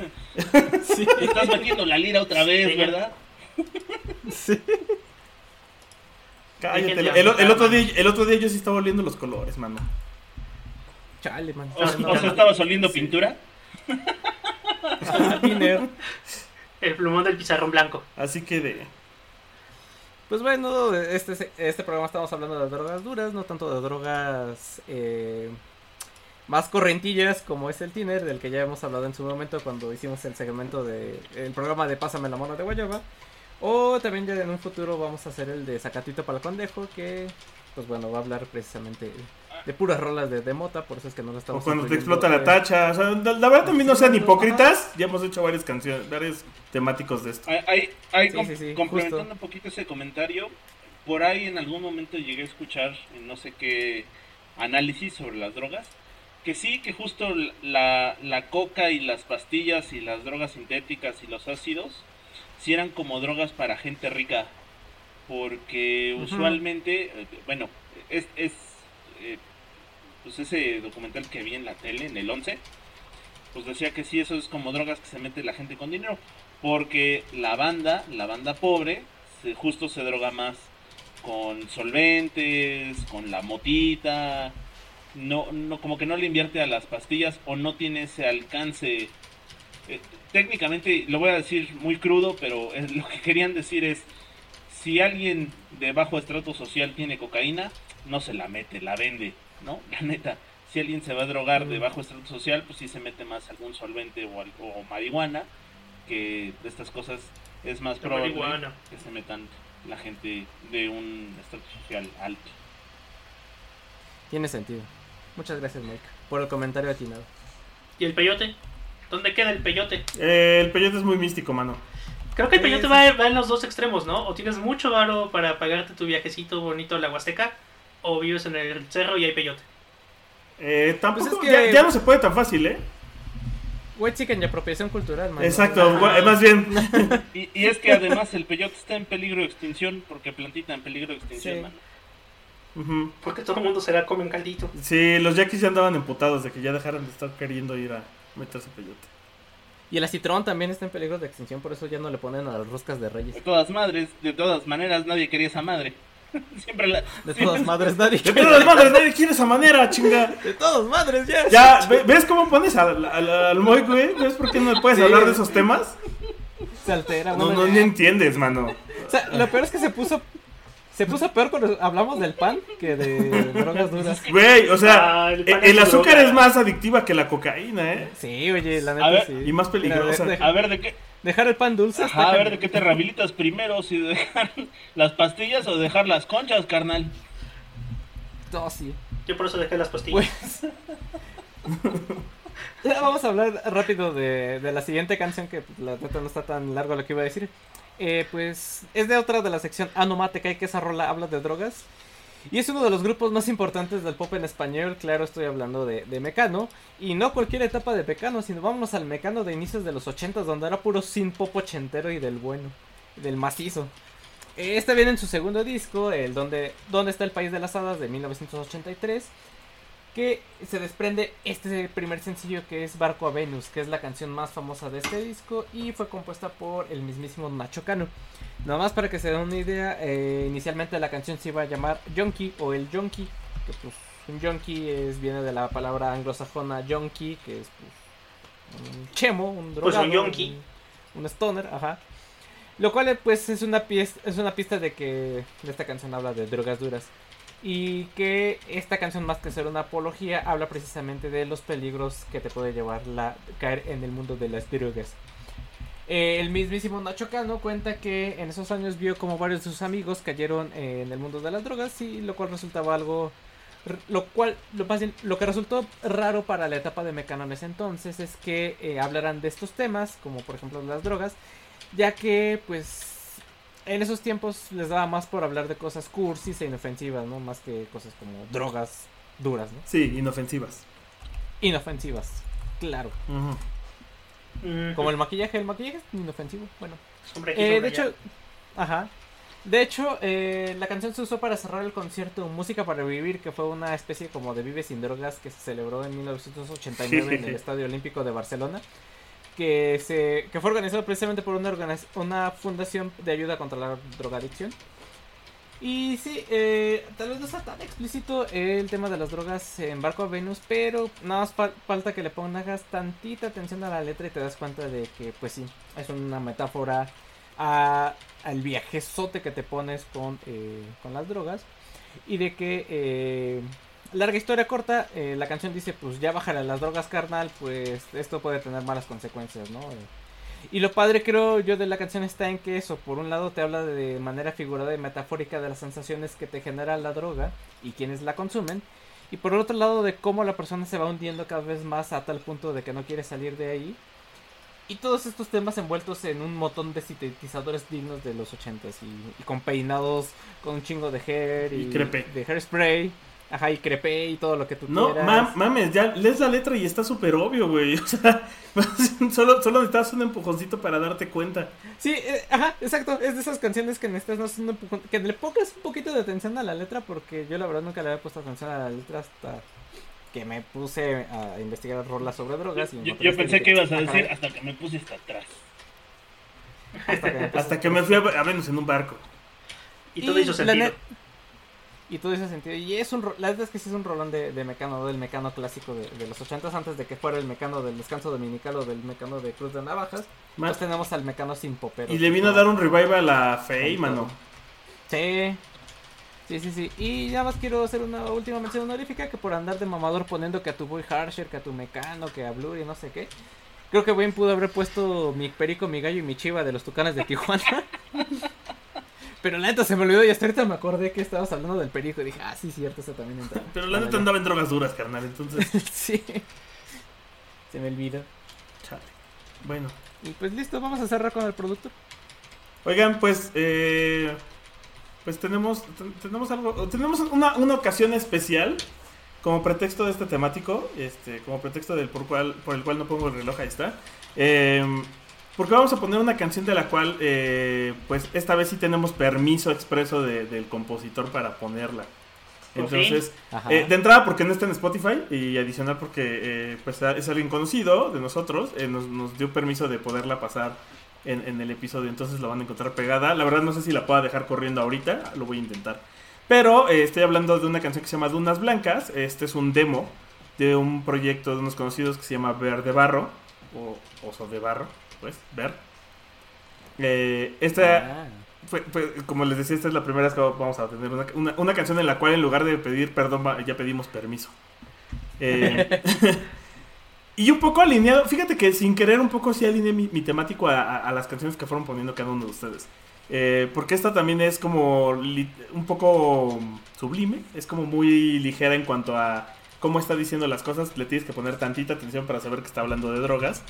Sí. Estás metiendo la lira otra vez, sí. ¿verdad? Sí. Cállate. El, el, el, otro día, el otro día yo sí estaba oliendo los colores, mano. Chale, man. ¿O, no, o sea, estabas oliendo sí. pintura? el plumón del pizarrón blanco. Así que de. Pues bueno, este, este programa estamos hablando de drogas duras, no tanto de drogas eh, más correntillas como es el Tiner, del que ya hemos hablado en su momento cuando hicimos el segmento de el programa de Pásame la mona de Guayaba. O también ya en un futuro vamos a hacer el de Zacatito para el Condejo, que pues bueno, va a hablar precisamente de puras rolas de, de mota, por eso es que no lo estamos O cuando te explota la tacha, o sea, la, la verdad también no sean hipócritas, ya hemos hecho varias canciones, varios temáticos de esto. Hay, hay, hay sí, com sí, sí, complementando justo. un poquito ese comentario, por ahí en algún momento llegué a escuchar en no sé qué análisis sobre las drogas, que sí, que justo la, la coca y las pastillas y las drogas sintéticas y los ácidos, sí eran como drogas para gente rica, porque uh -huh. usualmente, bueno, es, es eh, pues ese documental que vi en la tele, en el 11, pues decía que sí, eso es como drogas que se mete la gente con dinero, porque la banda, la banda pobre, se, justo se droga más con solventes, con la motita, no, no, como que no le invierte a las pastillas o no tiene ese alcance. Eh, técnicamente, lo voy a decir muy crudo, pero es, lo que querían decir es, si alguien de bajo estrato social tiene cocaína, no se la mete, la vende, ¿no? La neta, si alguien se va a drogar de bajo estrato social, pues sí se mete más algún solvente o, o marihuana, que de estas cosas es más La probable marihuana. que se metan la gente de un estrato social alto. Tiene sentido. Muchas gracias, Mike, por el comentario atinado. ¿Y el peyote? ¿Dónde queda el peyote? Eh, el peyote es muy místico, mano. Creo que el peyote sí. va, va en los dos extremos, ¿no? O tienes mucho varo para pagarte tu viajecito bonito a la Huasteca, o vives en el cerro y hay peyote. Eh, tampoco, Pues es que- ya, ya no se puede tan fácil, ¿eh? White chicken y apropiación cultural, man. Exacto, gua- más bien. Y, y es que además el peyote está en peligro de extinción porque plantita en peligro de extinción, Sí. mano. Porque todo el mundo se la come en caldito. Sí, los yaquis ya andaban emputados de que ya dejaran de estar queriendo ir a meterse peyote. Y el acitrón también está en peligro de extinción, por eso ya no le ponen a las roscas de reyes. De todas madres, de todas maneras, nadie quería esa madre. Siempre la. De todas madres, nadie De quiere- todas madres, nadie quiere esa manera, chinga. De todas madres, ya. Ya, ve- ¿ves cómo pones al, al, al Moy, güey? ¿Ves por qué no puedes Sí. hablar de esos temas? Se altera. No, no, ya- ni entiendes, mano. O sea, lo peor es que se puso. Se puso peor cuando hablamos del pan que de drogas duras. Güey, o sea, Ah, el el, pan es el azúcar droga. es más adictiva que la cocaína, ¿eh? Sí, oye, la neta ver, sí. y más peligrosa. Mira, de- de- A ver de qué. dejar el pan dulce está Ajá, a ver de qué te rehabilitas primero, si dejar las pastillas o dejar las conchas, carnal. No, sí. Yo por eso dejé las pastillas. Pues. Ya Vamos a hablar rápido de, de la siguiente canción que la neta no está tan largo lo que iba a decir. Eh, pues es de otra de la sección Anomate que esa rola habla de drogas. Y es uno de los grupos más importantes del pop en español. Claro, estoy hablando de, de Mecano. Y no cualquier etapa de Mecano, sino vámonos al Mecano de inicios de los 80 donde era puro sin pop ochentero y del bueno, del macizo. Este viene en su segundo disco, el donde, donde está el País de las Hadas de 1983 que se desprende este primer sencillo que es Barco a Venus, que es la canción más famosa de este disco y fue compuesta por el mismísimo Nacho Cano. Nada más para que se den una idea, eh, inicialmente la canción se iba a llamar Junkie o el Junkie, que pues un junkie es, viene de la palabra anglosajona junkie, que es pues, un chemo, un Pues drogado, un yonki. un, un stoner, ajá. Lo cual eh, pues es una, pieza, es una pista de que esta canción habla de drogas duras. Y que esta canción, más que ser una apología, habla precisamente de los peligros que te puede llevar la caer en el mundo de las drogas. Eh, el mismísimo Nacho Cano cuenta que en esos años vio como varios de sus amigos cayeron en el mundo de las drogas y lo cual resultaba algo lo cual lo, más bien, lo que resultó raro para la etapa de Mecano en ese entonces es que eh, hablaran de estos temas como por ejemplo las drogas ya que pues en esos tiempos les daba más por hablar de cosas cursis e inofensivas, ¿no? Más que cosas como drogas duras, ¿no? Sí, inofensivas. Inofensivas, claro. Como el maquillaje, el maquillaje es inofensivo, bueno. hombre, aquí Eh, de hecho, ajá. De hecho, eh, la canción se usó para cerrar el concierto Música para Vivir, que fue una especie como de Vive sin Drogas que se celebró en 1989 en el Estadio Olímpico de Barcelona, que, se, que fue organizado precisamente por una, una fundación de ayuda contra la drogadicción. Y sí, eh, tal vez no está tan explícito el tema de las drogas en Barco a Venus, pero nada más fal- falta que le pongas tantita atención a la letra y te das cuenta de que, pues sí, es una metáfora a, al viajezote que te pones con, eh, con las drogas. Y de que, eh, larga historia corta, eh, la canción dice, pues ya bájale las drogas, carnal, pues esto puede tener malas consecuencias, ¿no? Y lo padre creo yo de la canción está en que eso, por un lado te habla de manera figurada y metafórica de las sensaciones que te genera la droga y quienes la consumen. Y por otro lado de cómo la persona se va hundiendo cada vez más a tal punto de que no quiere salir de ahí. Y todos estos temas envueltos en un montón de sintetizadores dignos de los 80s y, y con peinados con un chingo de hair y, Y crepe. de hairspray. Ajá, y crepe y todo lo que tú No, quieras. mam- mames, ya lees la letra y está súper obvio, güey. O sea, solo, solo necesitas un empujoncito para darte cuenta. Sí, eh, ajá, exacto. Es de esas canciones que necesitas no un empujón- que le pongas un poquito de atención a la letra porque yo la verdad nunca le había puesto atención a la letra hasta que me puse a investigar rolas sobre drogas. Y Yo, yo pensé que ibas a "Ah, decir caray", hasta que me puse hasta atrás. hasta que me puse- Hasta que me fui a, a Venus en un barco. Y todo hizo sentido. Y todo hizo sentido. Y es un ro- la verdad es que sí es un rolón de, de mecano, del mecano clásico de, de los 80 antes de que fuera el mecano del descanso dominical o del mecano de Cruz de Navajas. Ma- Pues tenemos al mecano sin popero. Y le vino a dar un revival a Faye, mano. Sí. Sí, sí, sí. Y nada más quiero hacer una última mención honorífica que por andar de mamador poniendo que a tu boy Harsher, que a tu mecano, que a Blur y no sé qué. Creo que bien pudo haber puesto mi perico, mi gallo y mi chiva de los tucanes de Tijuana. Pero la neta se me olvidó y hasta ahorita me acordé que estabas hablando del perico y dije, ah, sí, cierto, eso también entra. Pero la neta andaba en drogas duras, carnal. Entonces, sí. Se me olvidó. chale. Bueno, Y pues listo, vamos a cerrar con el producto. Oigan, pues, eh, pues tenemos, ten- tenemos algo, tenemos una, una ocasión especial como pretexto de este temático, este, como pretexto del por, cual, por el cual no pongo el reloj, ahí está. Eh, porque vamos a poner una canción de la cual, eh, pues, esta vez sí tenemos permiso expreso de- del compositor para ponerla. Entonces, eh, de entrada porque no está en Spotify y adicional porque eh, pues es alguien conocido de nosotros, eh, nos, nos dio permiso de poderla pasar en, en el episodio, entonces la van a encontrar pegada. La verdad no sé si la pueda dejar corriendo ahorita, lo voy a intentar. Pero eh, estoy hablando de una canción que se llama Dunas Blancas, este es un demo de un proyecto de unos conocidos que se llama Ver de Barro, o Oso de Barro, pues, Ver. Eh, esta, Ah. fue- fue- como les decía, esta es la primera vez que vamos a tener una, una- una canción en la cual en lugar de pedir perdón ya pedimos permiso. Eh, y un poco alineado, fíjate que sin querer un poco sí alineé mi, mi temático a, a- a las canciones que fueron poniendo cada uno de ustedes. Eh, porque esta también es como un poco sublime, es como muy ligera en cuanto a cómo está diciendo las cosas, le tienes que poner tantita atención para saber que está hablando de drogas.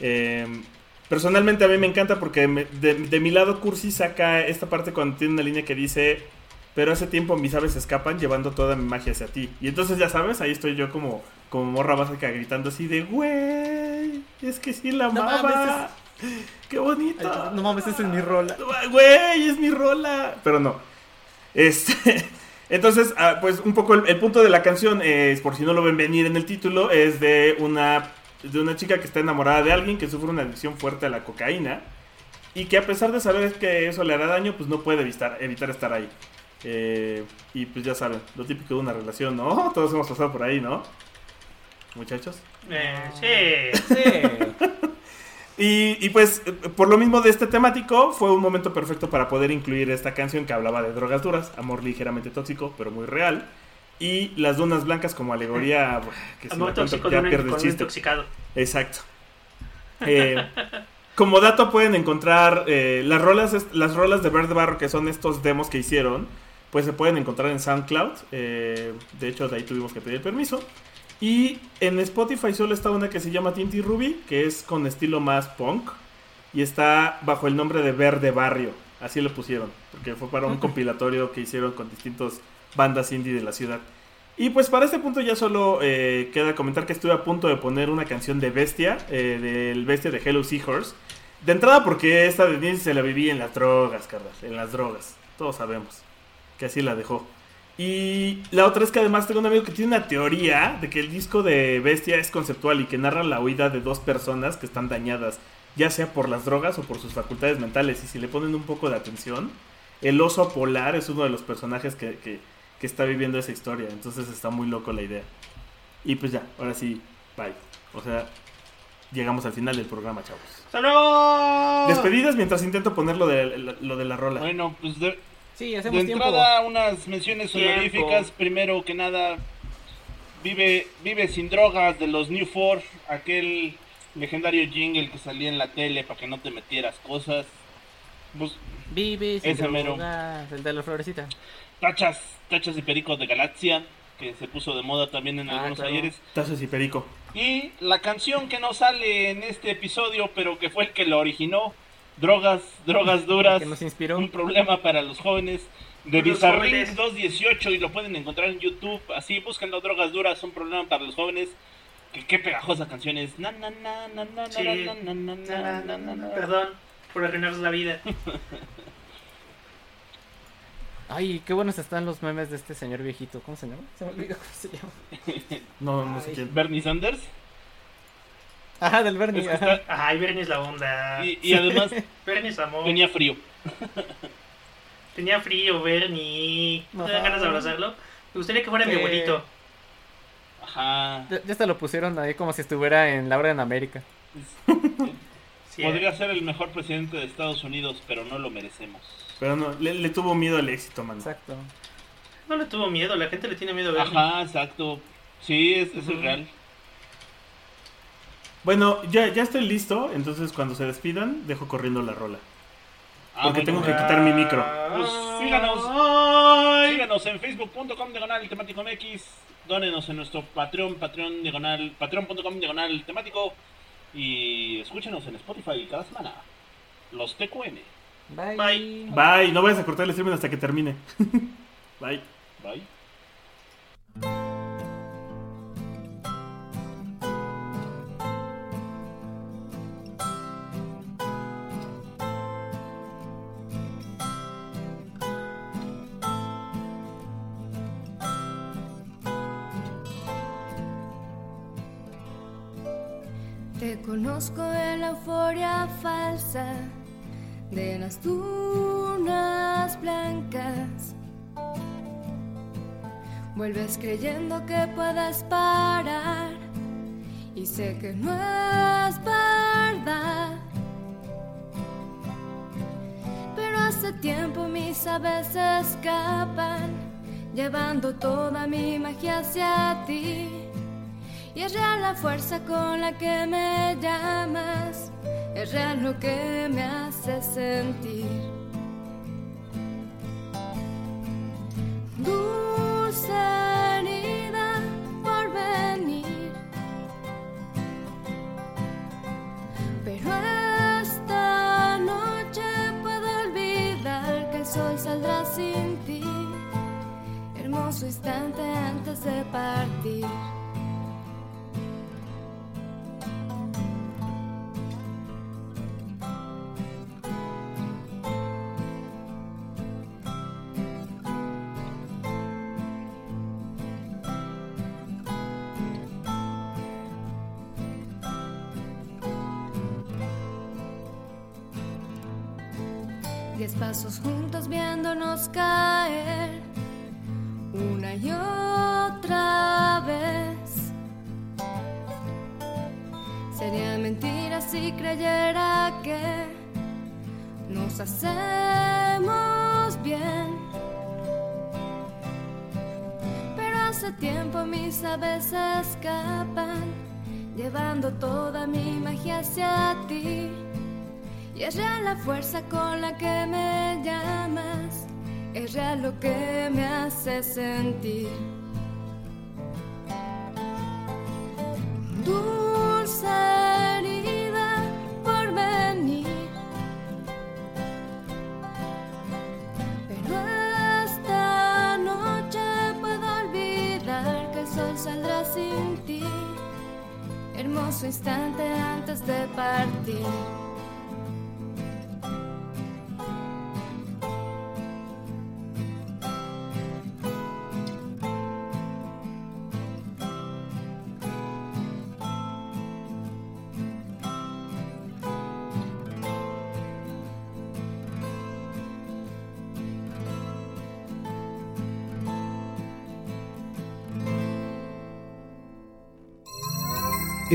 Eh, Personalmente a mí me encanta porque me- de, de mi lado Cursi saca esta parte cuando tiene una línea que dice, pero hace tiempo mis aves escapan llevando toda mi magia hacia ti. Y entonces ya sabes, ahí estoy yo como, como morra básica gritando así de, güey, es que sí la No amaba. Qué bonito. Ay, no mames, esa es mi rola. Güey, es mi rola. Pero no. Este... Entonces, ah, pues un poco el, el punto de la canción, es, por si no lo ven venir en el título, es de una, de una chica que está enamorada de alguien que sufre una adicción fuerte a la cocaína y que a pesar de saber que eso le hará daño, pues no puede evitar, evitar estar ahí. Eh, y pues ya saben, lo típico de una relación, ¿no? Todos hemos pasado por ahí, ¿no? Muchachos. Eh, sí. Sí. Y, y pues, por lo mismo de este temático, fue un momento perfecto para poder incluir esta canción que hablaba de drogas duras, amor ligeramente tóxico, pero muy real. Y las dunas blancas como alegoría, que cuento tóxico ya pierde el chiste. intoxicado. Exacto. Eh, como dato pueden encontrar eh, las rolas las rolas de Verde Barro, que son estos demos que hicieron, pues se pueden encontrar en SoundCloud. eh, de hecho, de ahí tuvimos que pedir permiso. Y en Spotify solo está una que se llama Tinty Ruby, que es con estilo más punk. Y está bajo el nombre de Verde Barrio. Así lo pusieron. Porque fue para un compilatorio que hicieron con distintas bandas indie de la ciudad. Y pues para este punto ya solo eh, queda comentar que estuve a punto de poner una canción de Bestia, eh, del Bestia de Hello Seahorse. De entrada porque esta de Disney se la vivía en las drogas, Carlos, en las drogas. Todos sabemos que así la dejó. Y la otra es que además tengo un amigo que tiene una teoría de que el disco de Bestia es conceptual y que narra la huida de dos personas que están dañadas, ya sea por las drogas o por sus facultades mentales. Y si le ponen un poco de atención, el oso polar es uno de los personajes que- que está viviendo esa historia. Entonces está muy loco la idea. Y pues ya, ahora sí, bye. O sea, llegamos al final del programa, chavos. ¡Hasta luego! Despedidas mientras intento poner lo de, lo de la rola. Bueno, pues de, Sí, de hacemos tiempo. entrada unas menciones Tiempo. honoríficas. Primero que nada, vive, vive sin drogas de los New Four, aquel legendario jingle que salía en la tele para que no te metieras cosas. Pues, Vive sin mero. drogas, el de la florecita. Tachas, tachas de perico de Galaxia, que se puso de moda también en Ah, algunos claro. ayeres. Tazos y perico. Y la canción que no sale en este episodio, pero que fue el que lo originó, Drogas, Drogas Duras, Que nos inspiró. un problema para los jóvenes, de jóvenes. 218 y lo pueden encontrar en YouTube, así búsquenlo, Drogas Duras, un problema para los jóvenes. Que qué pegajosa canción es. Na, na, na, na, na, Sí. na, na, na, na, na, na, na. Perdón por arruinarles la vida. Ay, qué buenos están los memes de este señor viejito. ¿Cómo se llama? Se me olvidó cómo se llama. No, no sé quién. Bernie Sanders. Ajá, del Bernie. Es que está- Ay, Bernie es la onda. y, y además Bernie es amor. tenía frío. Tenía frío, Bernie. ¿No te dan ganas de abrazarlo? Me gustaría que fuera mi Eh. abuelito. Ajá. Ya, ya hasta lo pusieron ahí como si estuviera en la hora en América. Sí, Podría ser el mejor presidente de Estados Unidos, pero no lo merecemos. Pero no, le, le tuvo miedo al éxito, man. Exacto. No le tuvo miedo, la gente le tiene miedo a Bernie. Ajá, exacto. Sí, es, eso es real. Bueno, ya, ya estoy listo, entonces cuando se despidan, dejo corriendo la rola. Ah, Porque tengo que quitar mi micro. Pues síganos. Síganos en facebook.com diagonal temático MX. Dónenos en nuestro Patreon, Patreon diagonal, patreon.com diagonal temático. Y escúchenos en Spotify cada semana. Los TQM. Bye. Bye. Bye, no vayas a cortar el streaming hasta que termine. Bye. Bye. Te conozco en la euforia falsa de las dunas blancas. Vuelves creyendo que puedes parar y sé que no es verdad. Pero hace tiempo mis aves escapan, llevando toda mi magia hacia ti. Y es real la fuerza con la que me llamas, es real lo que me hace sentir. Dulce herida por venir, pero esta noche puedo olvidar que el sol saldrá sin ti. Hermoso instante antes de partir. Nos hacemos bien. Pero hace tiempo mis aves escapan, llevando toda mi magia hacia ti. Y es real la fuerza con la que me llamas, es real lo que me hace sentir.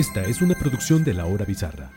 Esta es una producción de La Hora Bizarra.